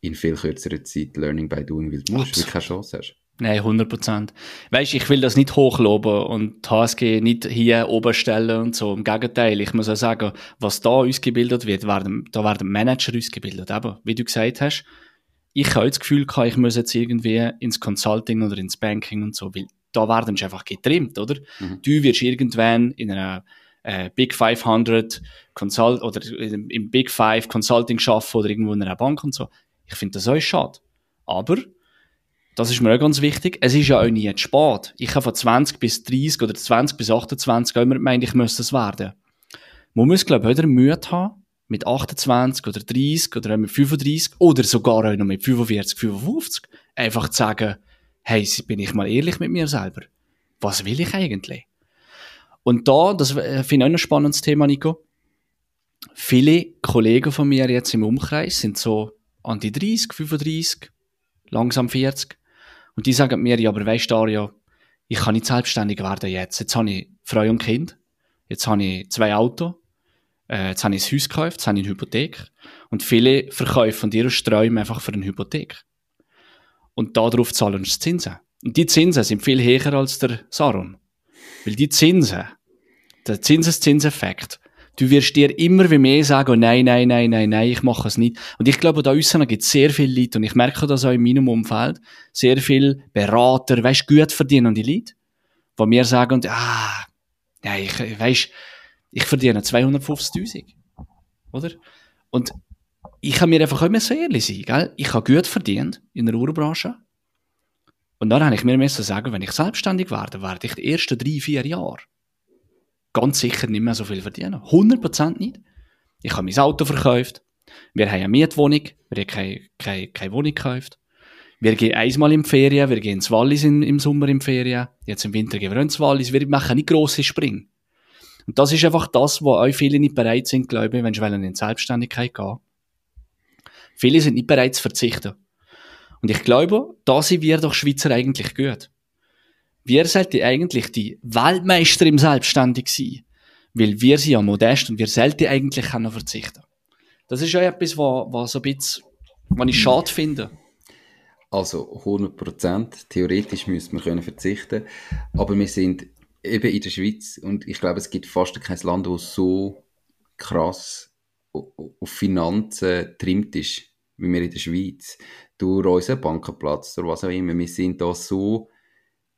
in viel kürzerer Zeit Learning by Doing, weil du musst, weil du keine Chance hast. Nein, 100 Prozent. Weißt, ich will das nicht hochloben und HSG nicht hier oben stellen und so. Im Gegenteil, ich muss auch sagen, was da ausgebildet wird, werden, da werden Manager ausgebildet. Aber, wie du gesagt hast, ich habe das Gefühl gehabt, ich muss jetzt irgendwie ins Consulting oder ins Banking und so, weil da werden sie einfach getrimmt, oder? Mhm. Du wirst irgendwann in einer äh, Big 500 Consult oder im Big 5 Consulting schaffen oder irgendwo in einer Bank und so. Ich finde das auch schade. Aber, das ist mir auch ganz wichtig, es ist ja auch nie zu spät. Ich habe von 20 bis 30 oder 20 bis 28 auch immer gemeint, ich müsste es werden. Man muss, glaube ich, wieder Mühe haben, mit 28 oder 30 oder mit 35 oder sogar auch noch mit 45, 55, einfach zu sagen, hey, bin ich mal ehrlich mit mir selber? Was will ich eigentlich? Und da, das äh, finde ich auch ein spannendes Thema, Nico. Viele Kollegen von mir jetzt im Umkreis sind so an die 30, 35, langsam 40. Und die sagen mir, ja, aber weißt du, ja, ich kann nicht selbstständig werden jetzt. Jetzt habe ich Frau und Kind. Jetzt habe ich zwei Autos. Äh, jetzt habe ich ein Haus gekauft. Jetzt habe ich eine Hypothek. Und viele verkaufen ihre Sträume einfach für eine Hypothek und darauf zahlen sie Zinsen. Und die Zinsen sind viel höher als der Saron. Weil die Zinsen, der Zinseszinseffekt, du wirst dir immer wie mehr sagen, oh nein, nein, nein, nein, nein, ich mache es nicht. Und ich glaube, da aussen gibt es sehr viele Leute, und ich merke das auch in meinem Umfeld, sehr viele Berater, weißt, gut verdienen die Leute, die mir sagen, ah, ja, ich, weißt, ich verdiene 250.000. Oder? Und ich habe mir einfach immer so ehrlich sein, gell? Ich habe gut verdient in der Uhrbranche. Und dann habe ich mir müssen sagen, wenn ich selbstständig werde, werde ich die ersten drei, vier Jahre ganz sicher nicht mehr so viel verdienen. 100% nicht. Ich habe mein Auto verkauft. Wir haben eine Mietwohnung. Wir haben keine, keine, keine Wohnung gekauft. Wir gehen einmal in die Ferien. Wir gehen ins Wallis in, im Sommer in die Ferien. Jetzt im Winter gehen wir ins Wallis. Wir machen nicht grosse Springen. Und das ist einfach das, wo auch viele nicht bereit sind, glaube ich, wenn sie in die Selbstständigkeit gehen Viele sind nicht bereit zu verzichten. Und ich glaube, da sind wir doch Schweizer eigentlich gut. Wir sollten eigentlich die Weltmeister im Selbstständig sein. Weil wir sind ja modest und wir sollten eigentlich noch verzichten. Das ist ja etwas, was, was ein bisschen, was ich schade finde. Also 100 Prozent. Theoretisch müsste man können verzichten. Aber wir sind eben in der Schweiz und ich glaube, es gibt fast kein Land, das so krass auf Finanzen trimmt ist, wie wir in der Schweiz. Durch unseren Bankenplatz, oder was auch immer. Wir sind da so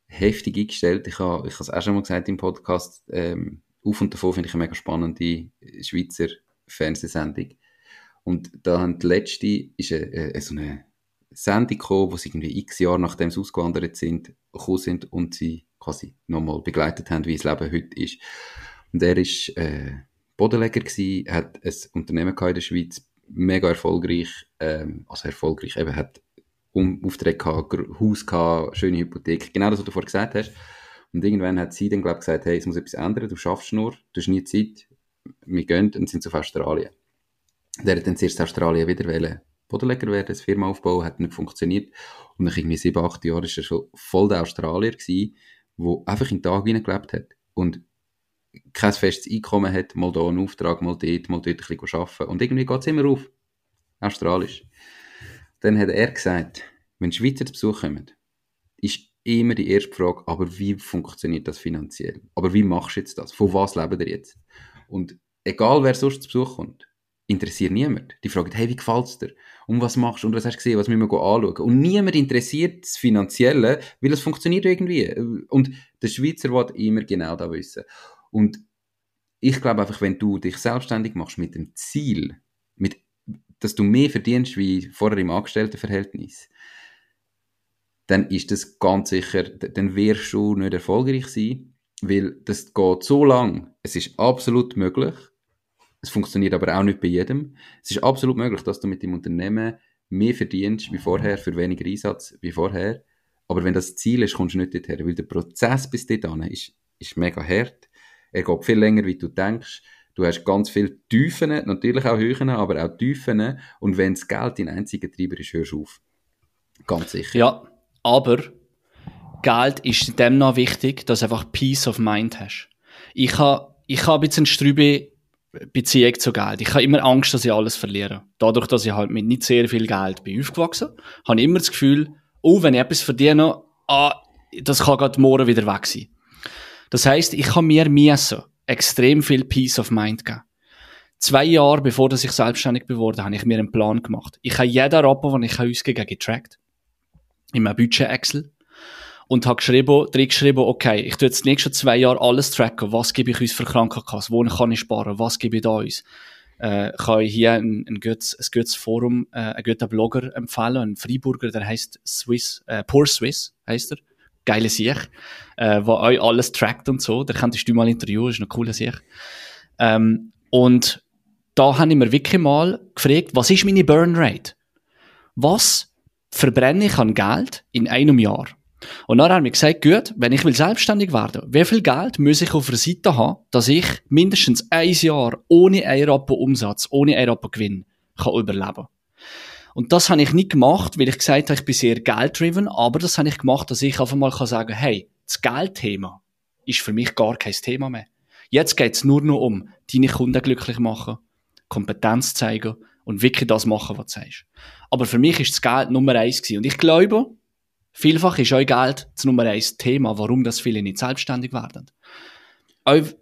heftig eingestellt. Ich habe ich es auch schon mal gesagt im Podcast, ähm, auf und davon finde ich eine mega spannende Schweizer Fernsehsendung. Und da haben die letzte ist eine, eine, so eine Sendung gekommen, wo sie irgendwie x Jahre nachdem sie ausgewandert sind, gekommen sind und sie quasi nochmal begleitet haben, wie das Leben heute ist. Und er ist äh, Bodenleger gewesen, hat ein Unternehmen in der Schweiz, mega erfolgreich, ähm, also erfolgreich, eben hat um Aufträge gehabt, Haus gehabt, schöne Hypothek, genau das, was du vorhin gesagt hast. Und irgendwann hat sie dann, glaube gesagt, hey, es muss etwas ändern, du schaffst nur, du hast nie Zeit, wir gehen und sind auf Australien. Der hat dann zuerst Australien wieder wählen, Bodenleger werden, eine Firma aufbauen, hat nicht funktioniert. Und nach irgendwie sieben, acht Jahren war er schon voll der Australier gewesen, der einfach in den Tag gelebt hat. Und kein festes Einkommen hat, mal da einen Auftrag, mal dort, mal dort ein bisschen arbeiten. Und irgendwie geht es immer auf. Australisch. Dann hat er gesagt, wenn Schweizer zu Besuch kommen, ist immer die erste Frage, aber wie funktioniert das finanziell? Aber wie machst du jetzt das? Von was leben ihr jetzt? Und egal wer sonst zu Besuch kommt, interessiert niemand. Die fragen, hey, wie gefällt es dir? Und was machst du? Und was hast du gesehen? Was müssen wir anschauen? Und niemand interessiert das Finanzielle, weil es funktioniert irgendwie. Und der Schweizer will immer genau da wissen. Und ich glaube einfach, wenn du dich selbstständig machst mit dem Ziel, mit, dass du mehr verdienst wie vorher im Angestelltenverhältnis, dann ist das ganz sicher, dann wirst du nicht erfolgreich sein, weil das geht so lang. Es ist absolut möglich. Es funktioniert aber auch nicht bei jedem. Es ist absolut möglich, dass du mit dem Unternehmen mehr verdienst wie vorher, für weniger Einsatz wie vorher. Aber wenn das Ziel ist, kommst du nicht dorthin, weil der Prozess bis dorthin ist, ist mega hart. Er geht viel länger, wie du denkst. Du hast ganz viele Tiefen, natürlich auch Höhen, aber auch Tiefen. Und wenn das Geld dein einziger Treiber ist, hörst du auf. Ganz sicher. Ja, aber Geld ist dem noch wichtig, dass du einfach Peace of Mind hast. Ich habe ich hab jetzt eine strübe Beziehung zu Geld. Ich habe immer Angst, dass ich alles verliere. Dadurch, dass ich halt mit nicht sehr viel Geld bin aufgewachsen, habe ich immer das Gefühl, oh, wenn ich etwas verdiene, ah, das kann gerade morgen wieder weg sein. Das heisst, ich habe mir müssen extrem viel Peace of Mind geben. Zwei Jahre bevor ich selbstständig geworden habe ich mir einen Plan gemacht. Ich habe jeden Rapper, den ich ausgegeben habe, getrackt in meinem Budget Excel und habe geschrieben, drin geschrieben, okay, ich tue jetzt die nächsten zwei Jahre alles tracken. Was gebe ich uns für Krankenkasse? Wo kann ich sparen? Was gebe ich da uns? Äh, kann ich hier ein, ein, gutes, ein gutes Forum, äh, einen guten Blogger empfehlen, ein Freiburger, der heißt Swiss, äh, Poor Swiss, heißt er. Geile Sieg, äh, wo euch alles trackt und so. Der könntest du mal interviewen, ist ein cooler Sieg. Ähm, und da habe ich mir wirklich mal gefragt, was ist meine Burn Rate? Was verbrenne ich an Geld in einem Jahr. Und dann haben wir gesagt, gut, wenn ich will selbstständig werden, wie viel Geld muss ich auf der Seite haben, dass ich mindestens ein Jahr ohne einen Rappen Umsatz, ohne einen Rappen Gewinn kann überleben. Und das habe ich nicht gemacht, weil ich gesagt habe, ich bin sehr gelddriven, aber das habe ich gemacht, dass ich einfach mal sagen kann hey, das Geldthema ist für mich gar kein Thema mehr. Jetzt geht es nur noch um deine Kunden glücklich machen, Kompetenz zeigen und wirklich das machen, was du sagst. Aber für mich ist das Geld Nummer eins gewesen. Und ich glaube, vielfach ist euch Geld das Nummer eins Thema, warum das viele nicht selbstständig werden. Euch,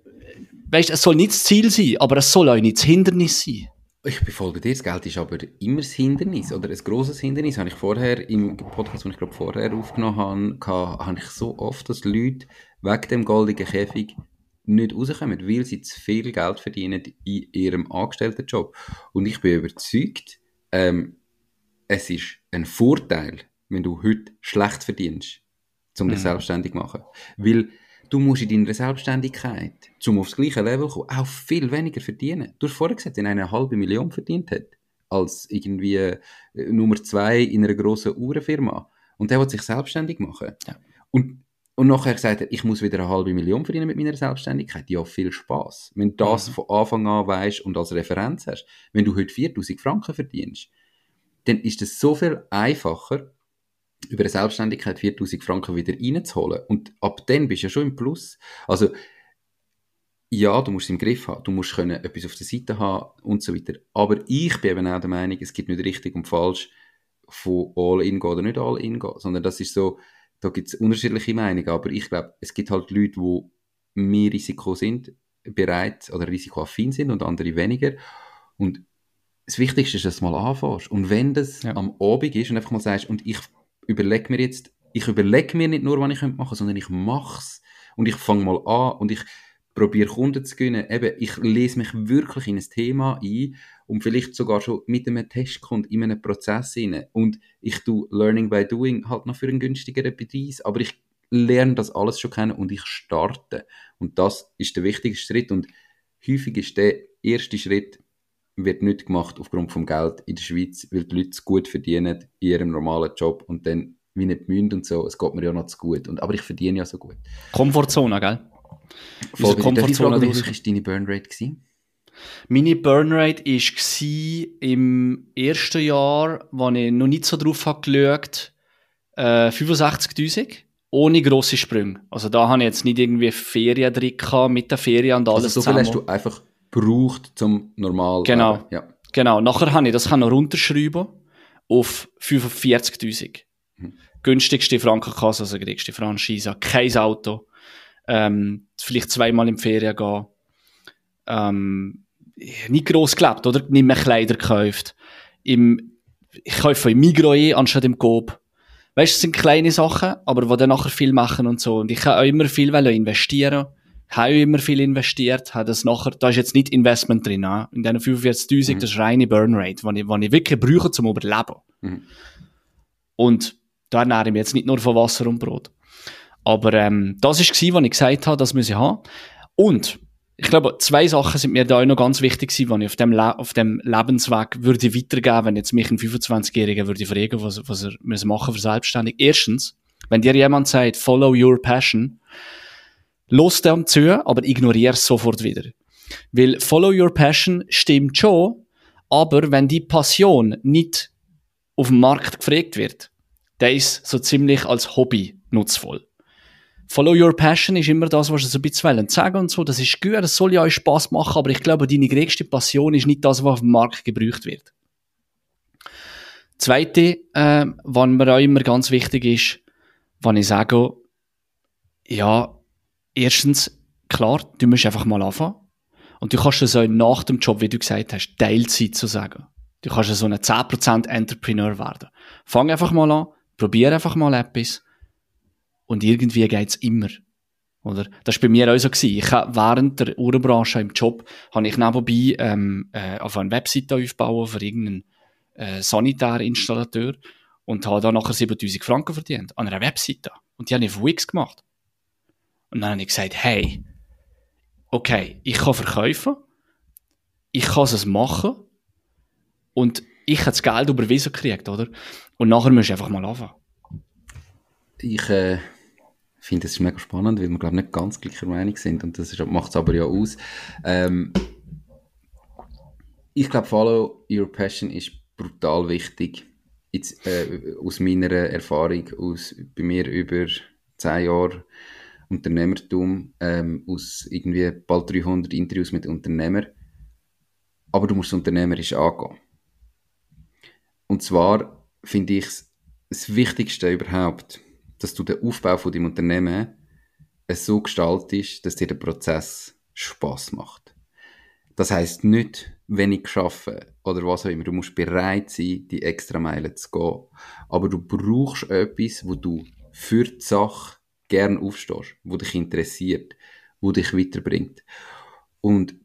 weißt, es soll nicht das Ziel sein, aber es soll euch nicht das Hindernis sein. Ich befolge dir, das Geld ist aber immer das Hindernis oder ein grosses Hindernis. Habe ich vorher im Podcast, den ich glaube vorher aufgenommen habe, habe ich so oft, dass Leute wegen dem goldigen Käfig nicht rauskommen, weil sie zu viel Geld verdienen in ihrem Angestelltenjob. Und ich bin überzeugt, ähm, es ist ein Vorteil, wenn du heute schlecht verdienst, um dich mhm. selbstständig zu machen. Weil du musst in deiner Selbstständigkeit, um aufs gleiche Level zu kommen, auch viel weniger verdienen. Du hast vorher gesagt, wenn einer eine halbe Million verdient hat, als irgendwie äh, Nummer zwei in einer grossen Uhrenfirma. Und der will sich selbstständig machen. Ja. Und, und nachher gesagt hat, ich muss wieder eine halbe Million verdienen mit meiner Selbstständigkeit. Ja, viel Spaß. Wenn du das mhm. von Anfang an weißt und als Referenz hast, wenn du heute 4000 Franken verdienst, dann ist es so viel einfacher, über eine Selbstständigkeit 4000 Franken wieder reinzuholen. Und ab dann bist du ja schon im Plus. Also, ja, du musst es im Griff haben, du musst können etwas auf der Seite haben und so weiter. Aber ich bin eben auch der Meinung, es gibt nicht richtig und falsch von All-In gehen oder nicht All-In gehen, sondern das ist so, da gibt es unterschiedliche Meinungen, aber ich glaube, es gibt halt Leute, die mehr Risiko sind, bereit oder risikoaffin sind und andere weniger. Und das Wichtigste ist, dass du mal anfängst. Und wenn das ja. am Abend ist und einfach mal sagst, und ich überlege mir jetzt, ich überlege mir nicht nur, was ich machen könnte, sondern ich mache es. Und ich fange mal an und ich probiere Kunden zu gewinnen. Eben, ich lese mich wirklich in ein Thema ein und vielleicht sogar schon mit einem Testkunden in einem Prozess hinein. Und ich tue Learning by Doing halt noch für einen günstigeren Preis. Aber ich lerne das alles schon kennen und ich starte. Und das ist der wichtigste Schritt. Und häufig ist der erste Schritt, wird nicht gemacht aufgrund vom Geld in der Schweiz, weil die Leute es gut verdienen in ihrem normalen Job und dann wie nicht münd und so, es geht mir ja noch zu gut. Und, aber ich verdiene ja so gut. Komfortzone, gell? Voll, Komfortzone. Wie war deine Burnrate? Gewesen? Meine Burnrate war im ersten Jahr, wo ich noch nicht so drauf habe geschaut, äh, 65.000 ohne grosse Sprünge. Also da habe ich jetzt nicht irgendwie Ferien drin gehabt, mit der Ferien und alles Also so viel hast du einfach gebraucht zum normal Genau. Leben. Ja. Genau. Nachher habe ich das noch runterschreiben auf 45.000. Günstigste Frankenkasse, also kriegst du die Franchise, kein Auto, ähm, vielleicht zweimal in die Ferien gehen, ähm, nicht gross gelebt, oder? Nicht mehr Kleider gekauft. Im, ich kaufe im Migros eh, anstatt im Coop. Weißt du, es sind kleine Sachen, aber die dann nachher viel machen und so. Und ich habe auch immer viel investieren. Habe immer viel investiert, habe das nachher, da ist jetzt nicht Investment drin, ah. in diesen 45.000, Mhm. das ist reine Burnrate, die ich, die ich wirklich brauche zum Überleben. Mhm. Und da ernähre ich mich jetzt nicht nur von Wasser und Brot. Aber ähm, das war, was ich gesagt habe, das muss ich haben. Und ich glaube, zwei Sachen sind mir da auch noch ganz wichtig gewesen, die ich auf dem, Le auf dem Lebensweg würde weitergeben, wenn jetzt mich ein 25-Jähriger würde fragen, was, was er machen für selbstständig. Erstens, wenn dir jemand sagt, follow your passion, los dem zu, aber ignoriere es sofort wieder. Weil follow your passion stimmt schon, aber wenn die Passion nicht auf dem Markt gefragt wird, der ist so ziemlich als Hobby nutzvoll. Follow your passion ist immer das, was du so ein bisschen sagen und so. Das ist gut, das soll ja euch Spaß machen, aber ich glaube, deine größte Passion ist nicht das, was auf dem Markt gebraucht wird. Zweite, äh, was mir auch immer ganz wichtig ist, wenn ich sage, ja, erstens, klar, du musst einfach mal anfangen. Und du kannst das auch nach dem Job, wie du gesagt hast, Teilzeit zu sagen. Du kannst so ein 10% Entrepreneur werden. Fang einfach mal an, probier einfach mal etwas. Und irgendwie geht's immer. Oder? Das war bei mir auch so. Gewesen. Ich hab während der Uhrenbranche im Job, habe ich nebenbei ähm, äh, auf eine Webseite aufbauen für irgendeinen äh, Sanitärinstallateur und habe da nachher 7000 Franken verdient an einer Webseite. Und die habe ich auf Wix gemacht. Und dann habe ich gesagt, hey, okay, ich kann verkaufen, ich kann es machen und ich habe das Geld überwiesen gekriegt, oder? Und nachher musst du einfach mal anfangen. Ich äh, finde es mega spannend, weil wir glaube nicht ganz gleicher Meinung sind und das macht es aber ja aus. Ähm, ich glaube, Follow Your Passion ist brutal wichtig. Jetzt, äh, aus meiner Erfahrung, aus bei mir über 10 Jahre Unternehmertum, ähm, aus irgendwie bald 300 Interviews mit Unternehmern. Aber du musst unternehmerisch angehen. Und zwar finde ich es das Wichtigste überhaupt, dass du den Aufbau von deinem Unternehmen so gestaltest, dass dir der Prozess Spaß macht. Das heißt nicht wenig schaffen oder was auch immer. Du musst bereit sein, die extra Meile zu gehen. Aber du brauchst etwas, wo du für die Sache gern aufstehst, wo dich interessiert, wo dich weiterbringt. Und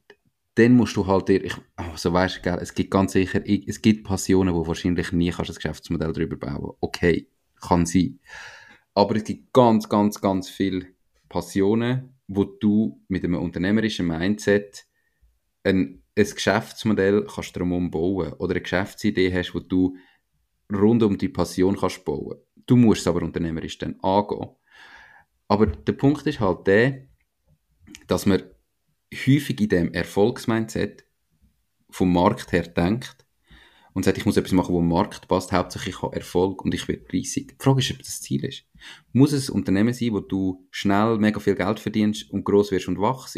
dann musst du halt dir, ich, also weißt du, es gibt ganz sicher, es gibt Passionen, wo wahrscheinlich nie kannst das Geschäftsmodell drüber bauen. Okay, kann sein. Aber es gibt ganz, ganz, ganz viele Passionen, wo du mit einem unternehmerischen Mindset ein, ein Geschäftsmodell kannst drum bauen oder eine Geschäftsidee hast, wo du rund um die Passion kannst bauen. Du musst es aber unternehmerisch dann angehen. Aber der Punkt ist halt der, dass man häufig in dem Erfolgsmindset vom Markt her denkt und sagt, ich muss etwas machen, wo Markt passt, hauptsächlich ich habe Erfolg und ich werde 30. Die Frage ist, ob das, das Ziel ist. Muss es ein Unternehmen sein, wo du schnell mega viel Geld verdienst und groß wirst und wachst?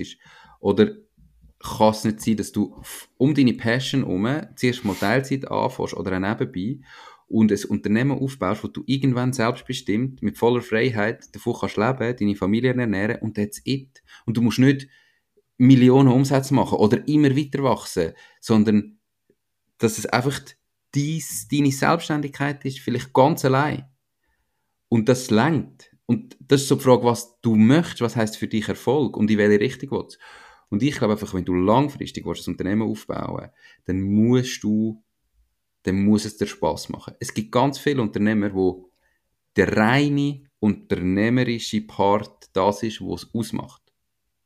Oder kann es nicht sein, dass du um deine Passion herum zuerst mal Teilzeit anfängst oder auch nebenbei und ein Unternehmen aufbaust, wo du irgendwann selbstbestimmt mit voller Freiheit davon kannst leben, deine Familie ernähren und that's it. Und du musst nicht Millionen Umsätze machen oder immer weiter wachsen, sondern dass es einfach dies, deine Selbstständigkeit ist, vielleicht ganz allein. Und das lenkt. Und das ist so die Frage, was du möchtest, was heißt für dich Erfolg und in welche Richtung willst. Und ich glaube einfach, wenn du langfristig willst, ein Unternehmen aufbauen dann musst du, dann muss es dir Spaß machen. Es gibt ganz viele Unternehmer, wo der reine unternehmerische Part das ist, was es ausmacht.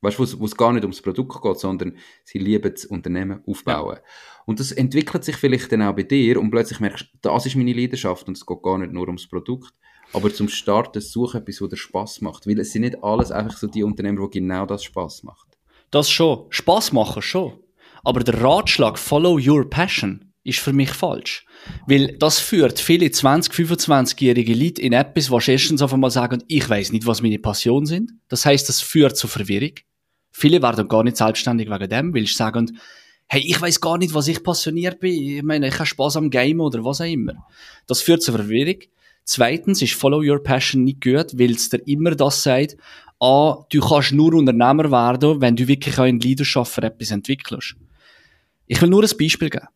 Weißt du, wo es gar nicht ums Produkt geht, sondern sie lieben das Unternehmen aufbauen. Ja. Und das entwickelt sich vielleicht dann auch bei dir und plötzlich merkst du, das ist meine Leidenschaft und es geht gar nicht nur ums Produkt. Aber zum Starten such etwas, wo dir Spaß macht. Weil es sind nicht alles einfach so die Unternehmer, wo genau das Spaß macht. Das schon. Spaß machen schon. Aber der Ratschlag Follow Your Passion ist für mich falsch. Weil das führt viele 20, 25-jährige Leute in etwas, was erstens auf einmal sagen, ich weiß nicht, was meine Passionen sind. Das heißt, das führt zu Verwirrung. Viele werden gar nicht selbstständig wegen dem, weil sie sagen, hey, ich weiß gar nicht, was ich passioniert bin. Ich meine, ich habe Spaß am Game oder was auch immer. Das führt zu Verwirrung. Zweitens ist Follow Your Passion nicht gut, weil es dir immer das sagt, ah, du kannst nur Unternehmer werden, wenn du wirklich auch in Leidenschaft für etwas entwickelst. Ich will nur ein Beispiel geben.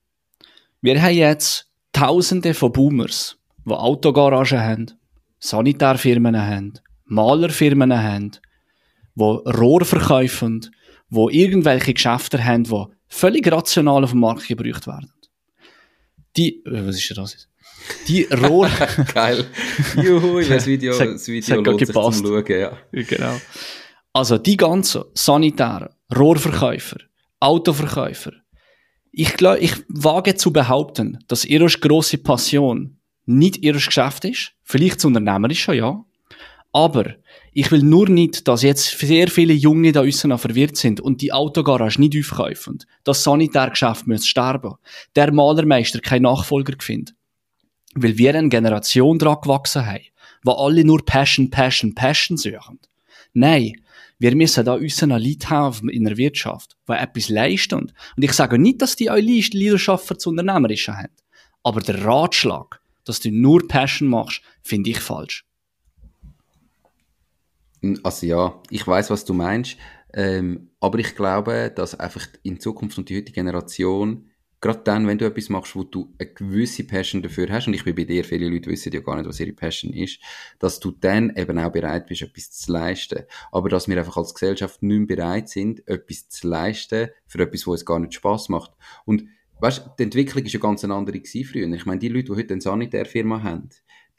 Wir haben jetzt Tausende von Boomers, die Autogaragen haben, Sanitärfirmen haben, Malerfirmen haben, die Rohr verkaufen, die irgendwelche Geschäfte haben, die völlig rational auf dem Markt gebraucht werden. Die, äh, was ist denn das? Die Rohr... Geil. Juhu, das Video, das Video lohnt sich zum Schauen, ja. Genau. Also, die ganzen Sanitären, Rohrverkäufer, Autoverkäufer, ich glaube, ich wage zu behaupten, dass ihre grosse Passion nicht ihr Geschäft ist. Vielleicht unternehmerisch schon, ja. Aber ich will nur nicht, dass jetzt sehr viele Junge da draussen verwirrt sind und die Autogarage nicht aufkaufen. Das Sanitärgeschäft muss sterben. Der Malermeister keinen Nachfolger findet. Weil wir eine Generation dran gewachsen haben, wo alle nur Passion, Passion, Passion suchen. Nein, wir müssen da unseren Leute haben in der Wirtschaft, die etwas leisten. Und ich sage nicht, dass die auch Leidenschaft zu Unternehmerischen haben. Aber der Ratschlag, dass du nur Passion machst, finde ich falsch. Also ja, ich weiß, was du meinst. Ähm, aber ich glaube, dass einfach in Zukunft und die heutige Generation gerade dann, wenn du etwas machst, wo du eine gewisse Passion dafür hast, und ich bin bei dir, viele Leute wissen ja gar nicht, was ihre Passion ist, dass du dann eben auch bereit bist, etwas zu leisten. Aber dass wir einfach als Gesellschaft nicht mehr bereit sind, etwas zu leisten für etwas, wo es gar nicht Spaß macht. Und weißt, die Entwicklung ist ja ganz eine andere gewesen früher. Ich meine, die Leute, die heute eine Sanitärfirma haben,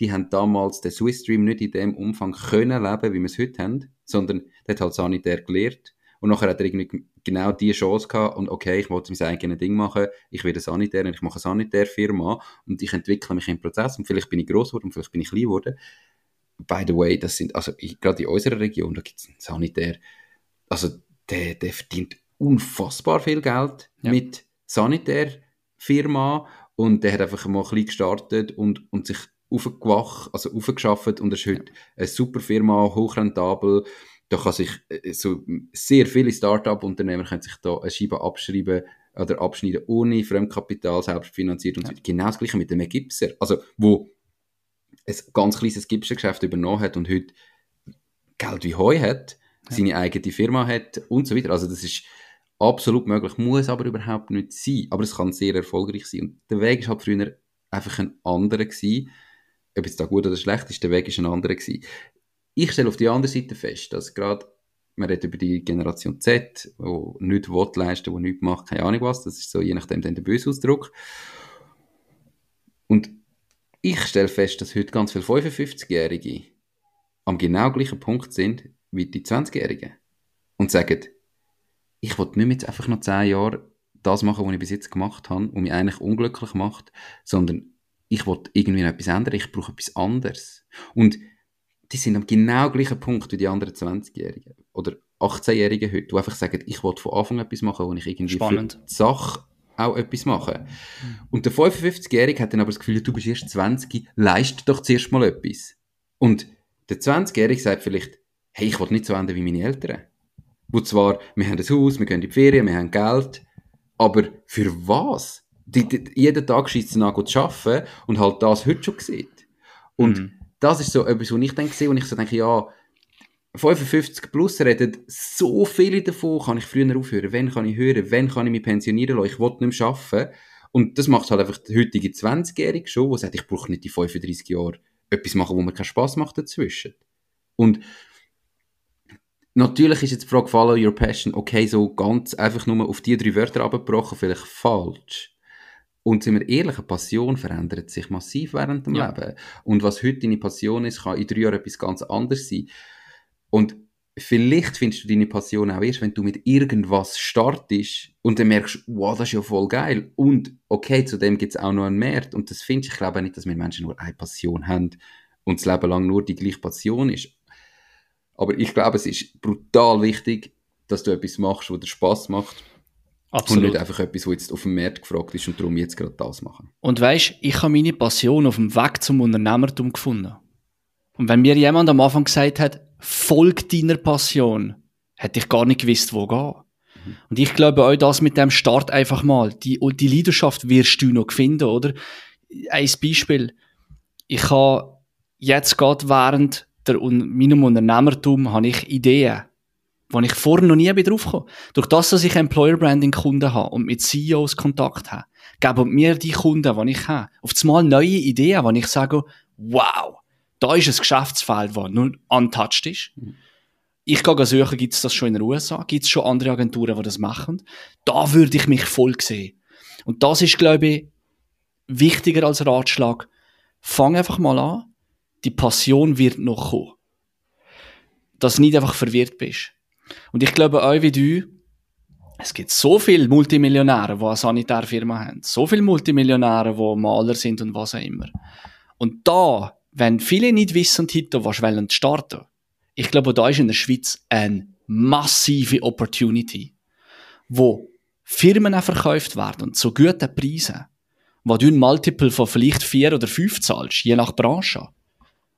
die haben damals den Swiss Stream nicht in dem Umfang können leben, wie wir es heute haben, sondern der hat halt Sanitär gelehrt und nachher hat er irgendwie genau die Chance gehabt und okay, ich wollte mein eigenes Ding machen, ich werde Sanitär und ich mache eine Sanitärfirma und ich entwickle mich im Prozess und vielleicht bin ich groß geworden und vielleicht bin ich klein geworden. By the way, das sind, also gerade in unserer Region, da gibt es einen Sanitär, also der, der verdient unfassbar viel Geld ja. mit Sanitärfirma und der hat einfach mal ein bisschen gestartet und, und sich aufgewacht, also aufgeschafft und er ist heute eine super Firma, hochrentabel, da kann sich äh, so sehr viele Start-up-Unternehmer können sich da eine Scheibe abschreiben oder abschneiden ohne Fremdkapital, selbst finanziert und ja. genau das gleiche mit dem Gipser. Also, wo ein ganz kleines Gipsergeschäft übernommen hat und heute Geld wie Heu hat, ja. seine eigene Firma hat und so weiter. Also, das ist absolut möglich, muss aber überhaupt nicht sein. Aber es kann sehr erfolgreich sein. Und der Weg ist halt früher einfach ein anderer gewesen. Ob es da gut oder schlecht ist, der Weg ist ein anderer gewesen ich stelle auf die andere Seite fest, dass gerade, man redet über die Generation Z, die nichts will leisten, die nichts macht, keine Ahnung was, das ist so je nachdem dann der böse Ausdruck. Und ich stelle fest, dass heute ganz viele 55-Jährige am genau gleichen Punkt sind wie die 20-Jährigen und sagen, ich will nicht jetzt einfach noch 10 Jahre das machen, was ich bis jetzt gemacht habe und mich eigentlich unglücklich macht, sondern ich will irgendwie noch etwas ändern, ich brauche etwas anderes. Und die sind am genau gleichen Punkt wie die anderen 20-Jährigen oder 18-Jährigen heute, die einfach sagen, ich will von Anfang etwas machen, wo ich irgendwie Spannend. für die Sache auch etwas mache. Mhm. Und der 55-Jährige hat dann aber das Gefühl, du bist erst 20, leist doch zuerst mal etwas. Und der 20-Jährige sagt vielleicht, hey, ich will nicht so enden wie meine Eltern. Wo zwar, wir haben ein Haus, wir gehen in die Ferien, wir haben Geld, aber für was? Die, die, jeden Tag schießt es an, zu arbeiten und halt das heute schon sieht. Und mhm das ist so etwas, was ich dann sehe, und ich so denke, ja, 55 plus reden so viele davon, kann ich früher aufhören, wenn kann ich hören, wenn kann ich mich pensionieren lassen, ich will nicht mehr arbeiten. Und das macht halt einfach die heutige 20-Jährige schon, die sagt, ich brauche nicht die 35 Jahre etwas machen, wo mir keinen Spass macht dazwischen. Und natürlich ist jetzt die Frage, follow your passion, okay, so ganz einfach nur auf die drei Wörter abgebrochen, vielleicht falsch. Und sind wir ehrlich, eine Passion verändert sich massiv während dem ja. Leben. Und was heute deine Passion ist, kann in drei Jahren etwas ganz anderes sein. Und vielleicht findest du deine Passion auch erst, wenn du mit irgendwas startest und dann merkst, wow, das ist ja voll geil. Und okay, zudem gibt es auch noch einen Mehrwert. Und das finde ich, ich glaube nicht, dass wir Menschen nur eine Passion haben und das Leben lang nur die gleiche Passion ist. Aber ich glaube, es ist brutal wichtig, dass du etwas machst, wo dir Spaß macht Absolut. Und nicht einfach etwas, was jetzt auf dem Markt gefragt ist und darum jetzt gerade das machen. Und weißt, ich habe meine Passion auf dem Weg zum Unternehmertum gefunden. Und wenn mir jemand am Anfang gesagt hat, folg deiner Passion, hätte ich gar nicht gewusst, wo gehen. Mhm. Und ich glaube auch das mit dem Start einfach mal. Die, die Leidenschaft wirst du noch finden, oder? Ein Beispiel. Ich habe jetzt gerade während der, meinem Unternehmertum habe ich Ideen wo ich vorher noch nie drauf komme. Durch das, dass ich Employer Branding Kunden habe und mit CEOs Kontakt habe, geben mir die Kunden, die ich habe, auf einmal neue Ideen, wo ich sage, wow, da ist ein Geschäftsfeld, das nur untouched ist. Ich gehe suchen, gibt es das schon in den USA? Gibt es schon andere Agenturen, die das machen? Da würde ich mich voll sehen. Und das ist, glaube ich, wichtiger als Ratschlag. Fang einfach mal an. Die Passion wird noch kommen. Dass du nicht einfach verwirrt bist. Und ich glaube auch wie du, es gibt so viele Multimillionäre, die eine Sanitärfirma haben. So viele Multimillionäre, die Maler sind und was auch immer. Und da, wenn viele nicht wissen, heute, was wollen starten, ich glaube, da ist in der Schweiz eine massive Opportunity, wo Firmen verkauft werden zu guten Preisen, wo du ein Multiple von vielleicht vier oder fünf zahlst, je nach Branche.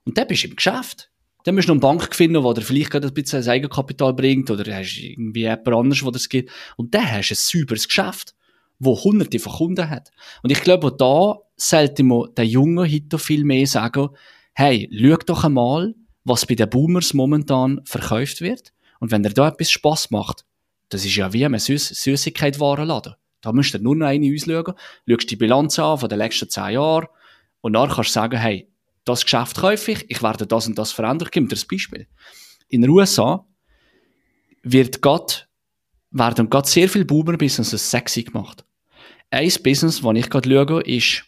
Und dann bist du im Geschäft. Dann musst du noch eine Bank finden, die dir vielleicht gerade ein bisschen Eigenkapital bringt, oder hast irgendwie jemand anderes, wo das gibt. Und dann hast du ein sauberes Geschäft, wo hunderte von Kunden hat. Und ich glaube, da sollte man den Jungen heute viel mehr sagen, hey, schau doch einmal, was bei den Boomers momentan verkauft wird. Und wenn dir da etwas Spass macht, das ist ja wie ein Süß Süßigkeit-Warenladen. Da musst du nur noch eine auslösen, schaust die Bilanz an von den letzten zehn Jahren und dann kannst du sagen, hey, das Geschäft kaufe ich, ich werde das und das verändern. Ich gebe dir ein Beispiel. In den USA wird grad, werden gerade sehr viele Boomer-Businesses sexy gemacht. Ein Business, das ich gerade schaue, ist,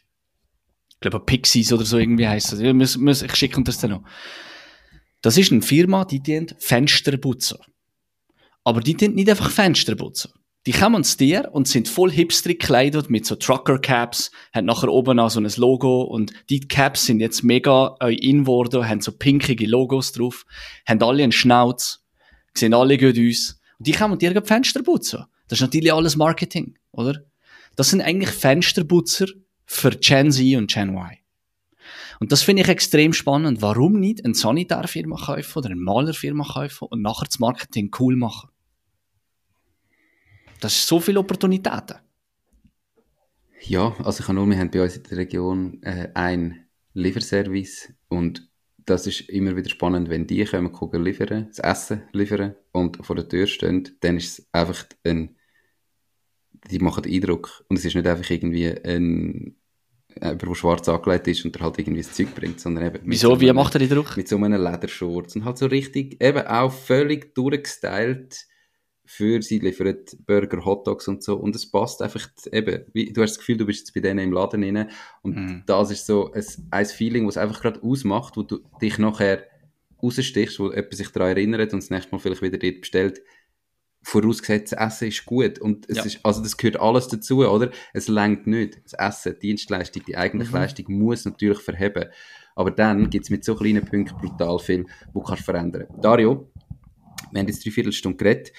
ich glaube, Pixies oder so irgendwie heisst das. Ich, ich schicke das dann noch. Das ist eine Firma, die dient Fensterputzer. Aber die dient nicht einfach Fensterputzer. Die kommen zu dir und sind voll hipstrig gekleidet mit so Trucker-Caps, haben nachher oben auch so ein Logo und die Caps sind jetzt mega in geworden, haben so pinkige Logos drauf, haben alle einen Schnauz, sehen alle gut aus. Und die kommen dir Fenster putzen. Das ist natürlich alles Marketing, oder? Das sind eigentlich Fensterputzer für Gen Z und Gen Y. Und das finde ich extrem spannend. Warum nicht eine Sanitärfirma kaufen oder eine Malerfirma kaufen und nachher das Marketing cool machen? Das ist so viele Opportunitäten. Ja, also ich kann nur, wir haben bei uns in der Region äh, einen Lieferservice und das ist immer wieder spannend, wenn die kommen, gucken, liefern, das Essen liefern und vor der Tür stehen, dann ist es einfach ein, die machen Eindruck und es ist nicht einfach irgendwie ein, jemand, der schwarz angelegt ist und der halt irgendwie das Zeug bringt, sondern eben... Wieso, so wie macht er den Druck? Mit so einem Lederschurz und halt so richtig, eben auch völlig durchgestylt, für sie liefern Burger, Hotdogs und so und es passt einfach eben, wie, du hast das Gefühl, du bist jetzt bei denen im Laden rein und mm. das ist so ein, ein Feeling, was einfach gerade ausmacht, wo du dich nachher rausstichst, wo jemand sich daran erinnert und das nächste Mal vielleicht wieder dort bestellt, vorausgesetzt, das Essen ist gut und es ja. ist, also das gehört alles dazu, oder? Es lenkt nicht. Das Essen, die Dienstleistung, die eigentliche mhm. Leistung muss natürlich verheben. Aber dann gibt es mit so kleinen Punkten brutal viel, wo du kannst verändern. Dario, wir haben jetzt drei Viertelstunde geredet.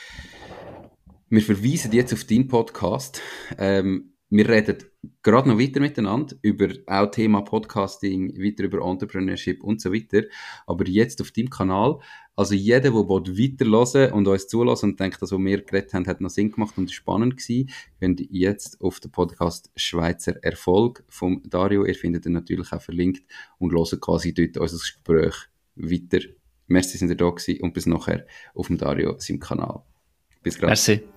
Wir verweisen jetzt auf deinen Podcast. Ähm, wir reden gerade noch weiter miteinander über auch Thema Podcasting, weiter über Entrepreneurship und so weiter. Aber jetzt auf deinem Kanal. Also jeder, der weiterhören und uns zulassen und denkt, dass was wir geredet haben, hat noch Sinn gemacht und spannend gewesen, könnt jetzt auf den Podcast Schweizer Erfolg vom Dario, ihr findet ihn natürlich auch verlinkt und hört quasi dort unser Gespräch weiter. Merci, sind ihr da gewesen und bis nachher auf dem Dario, seinem Kanal. Bis gleich. Merci.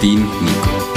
dein Nico.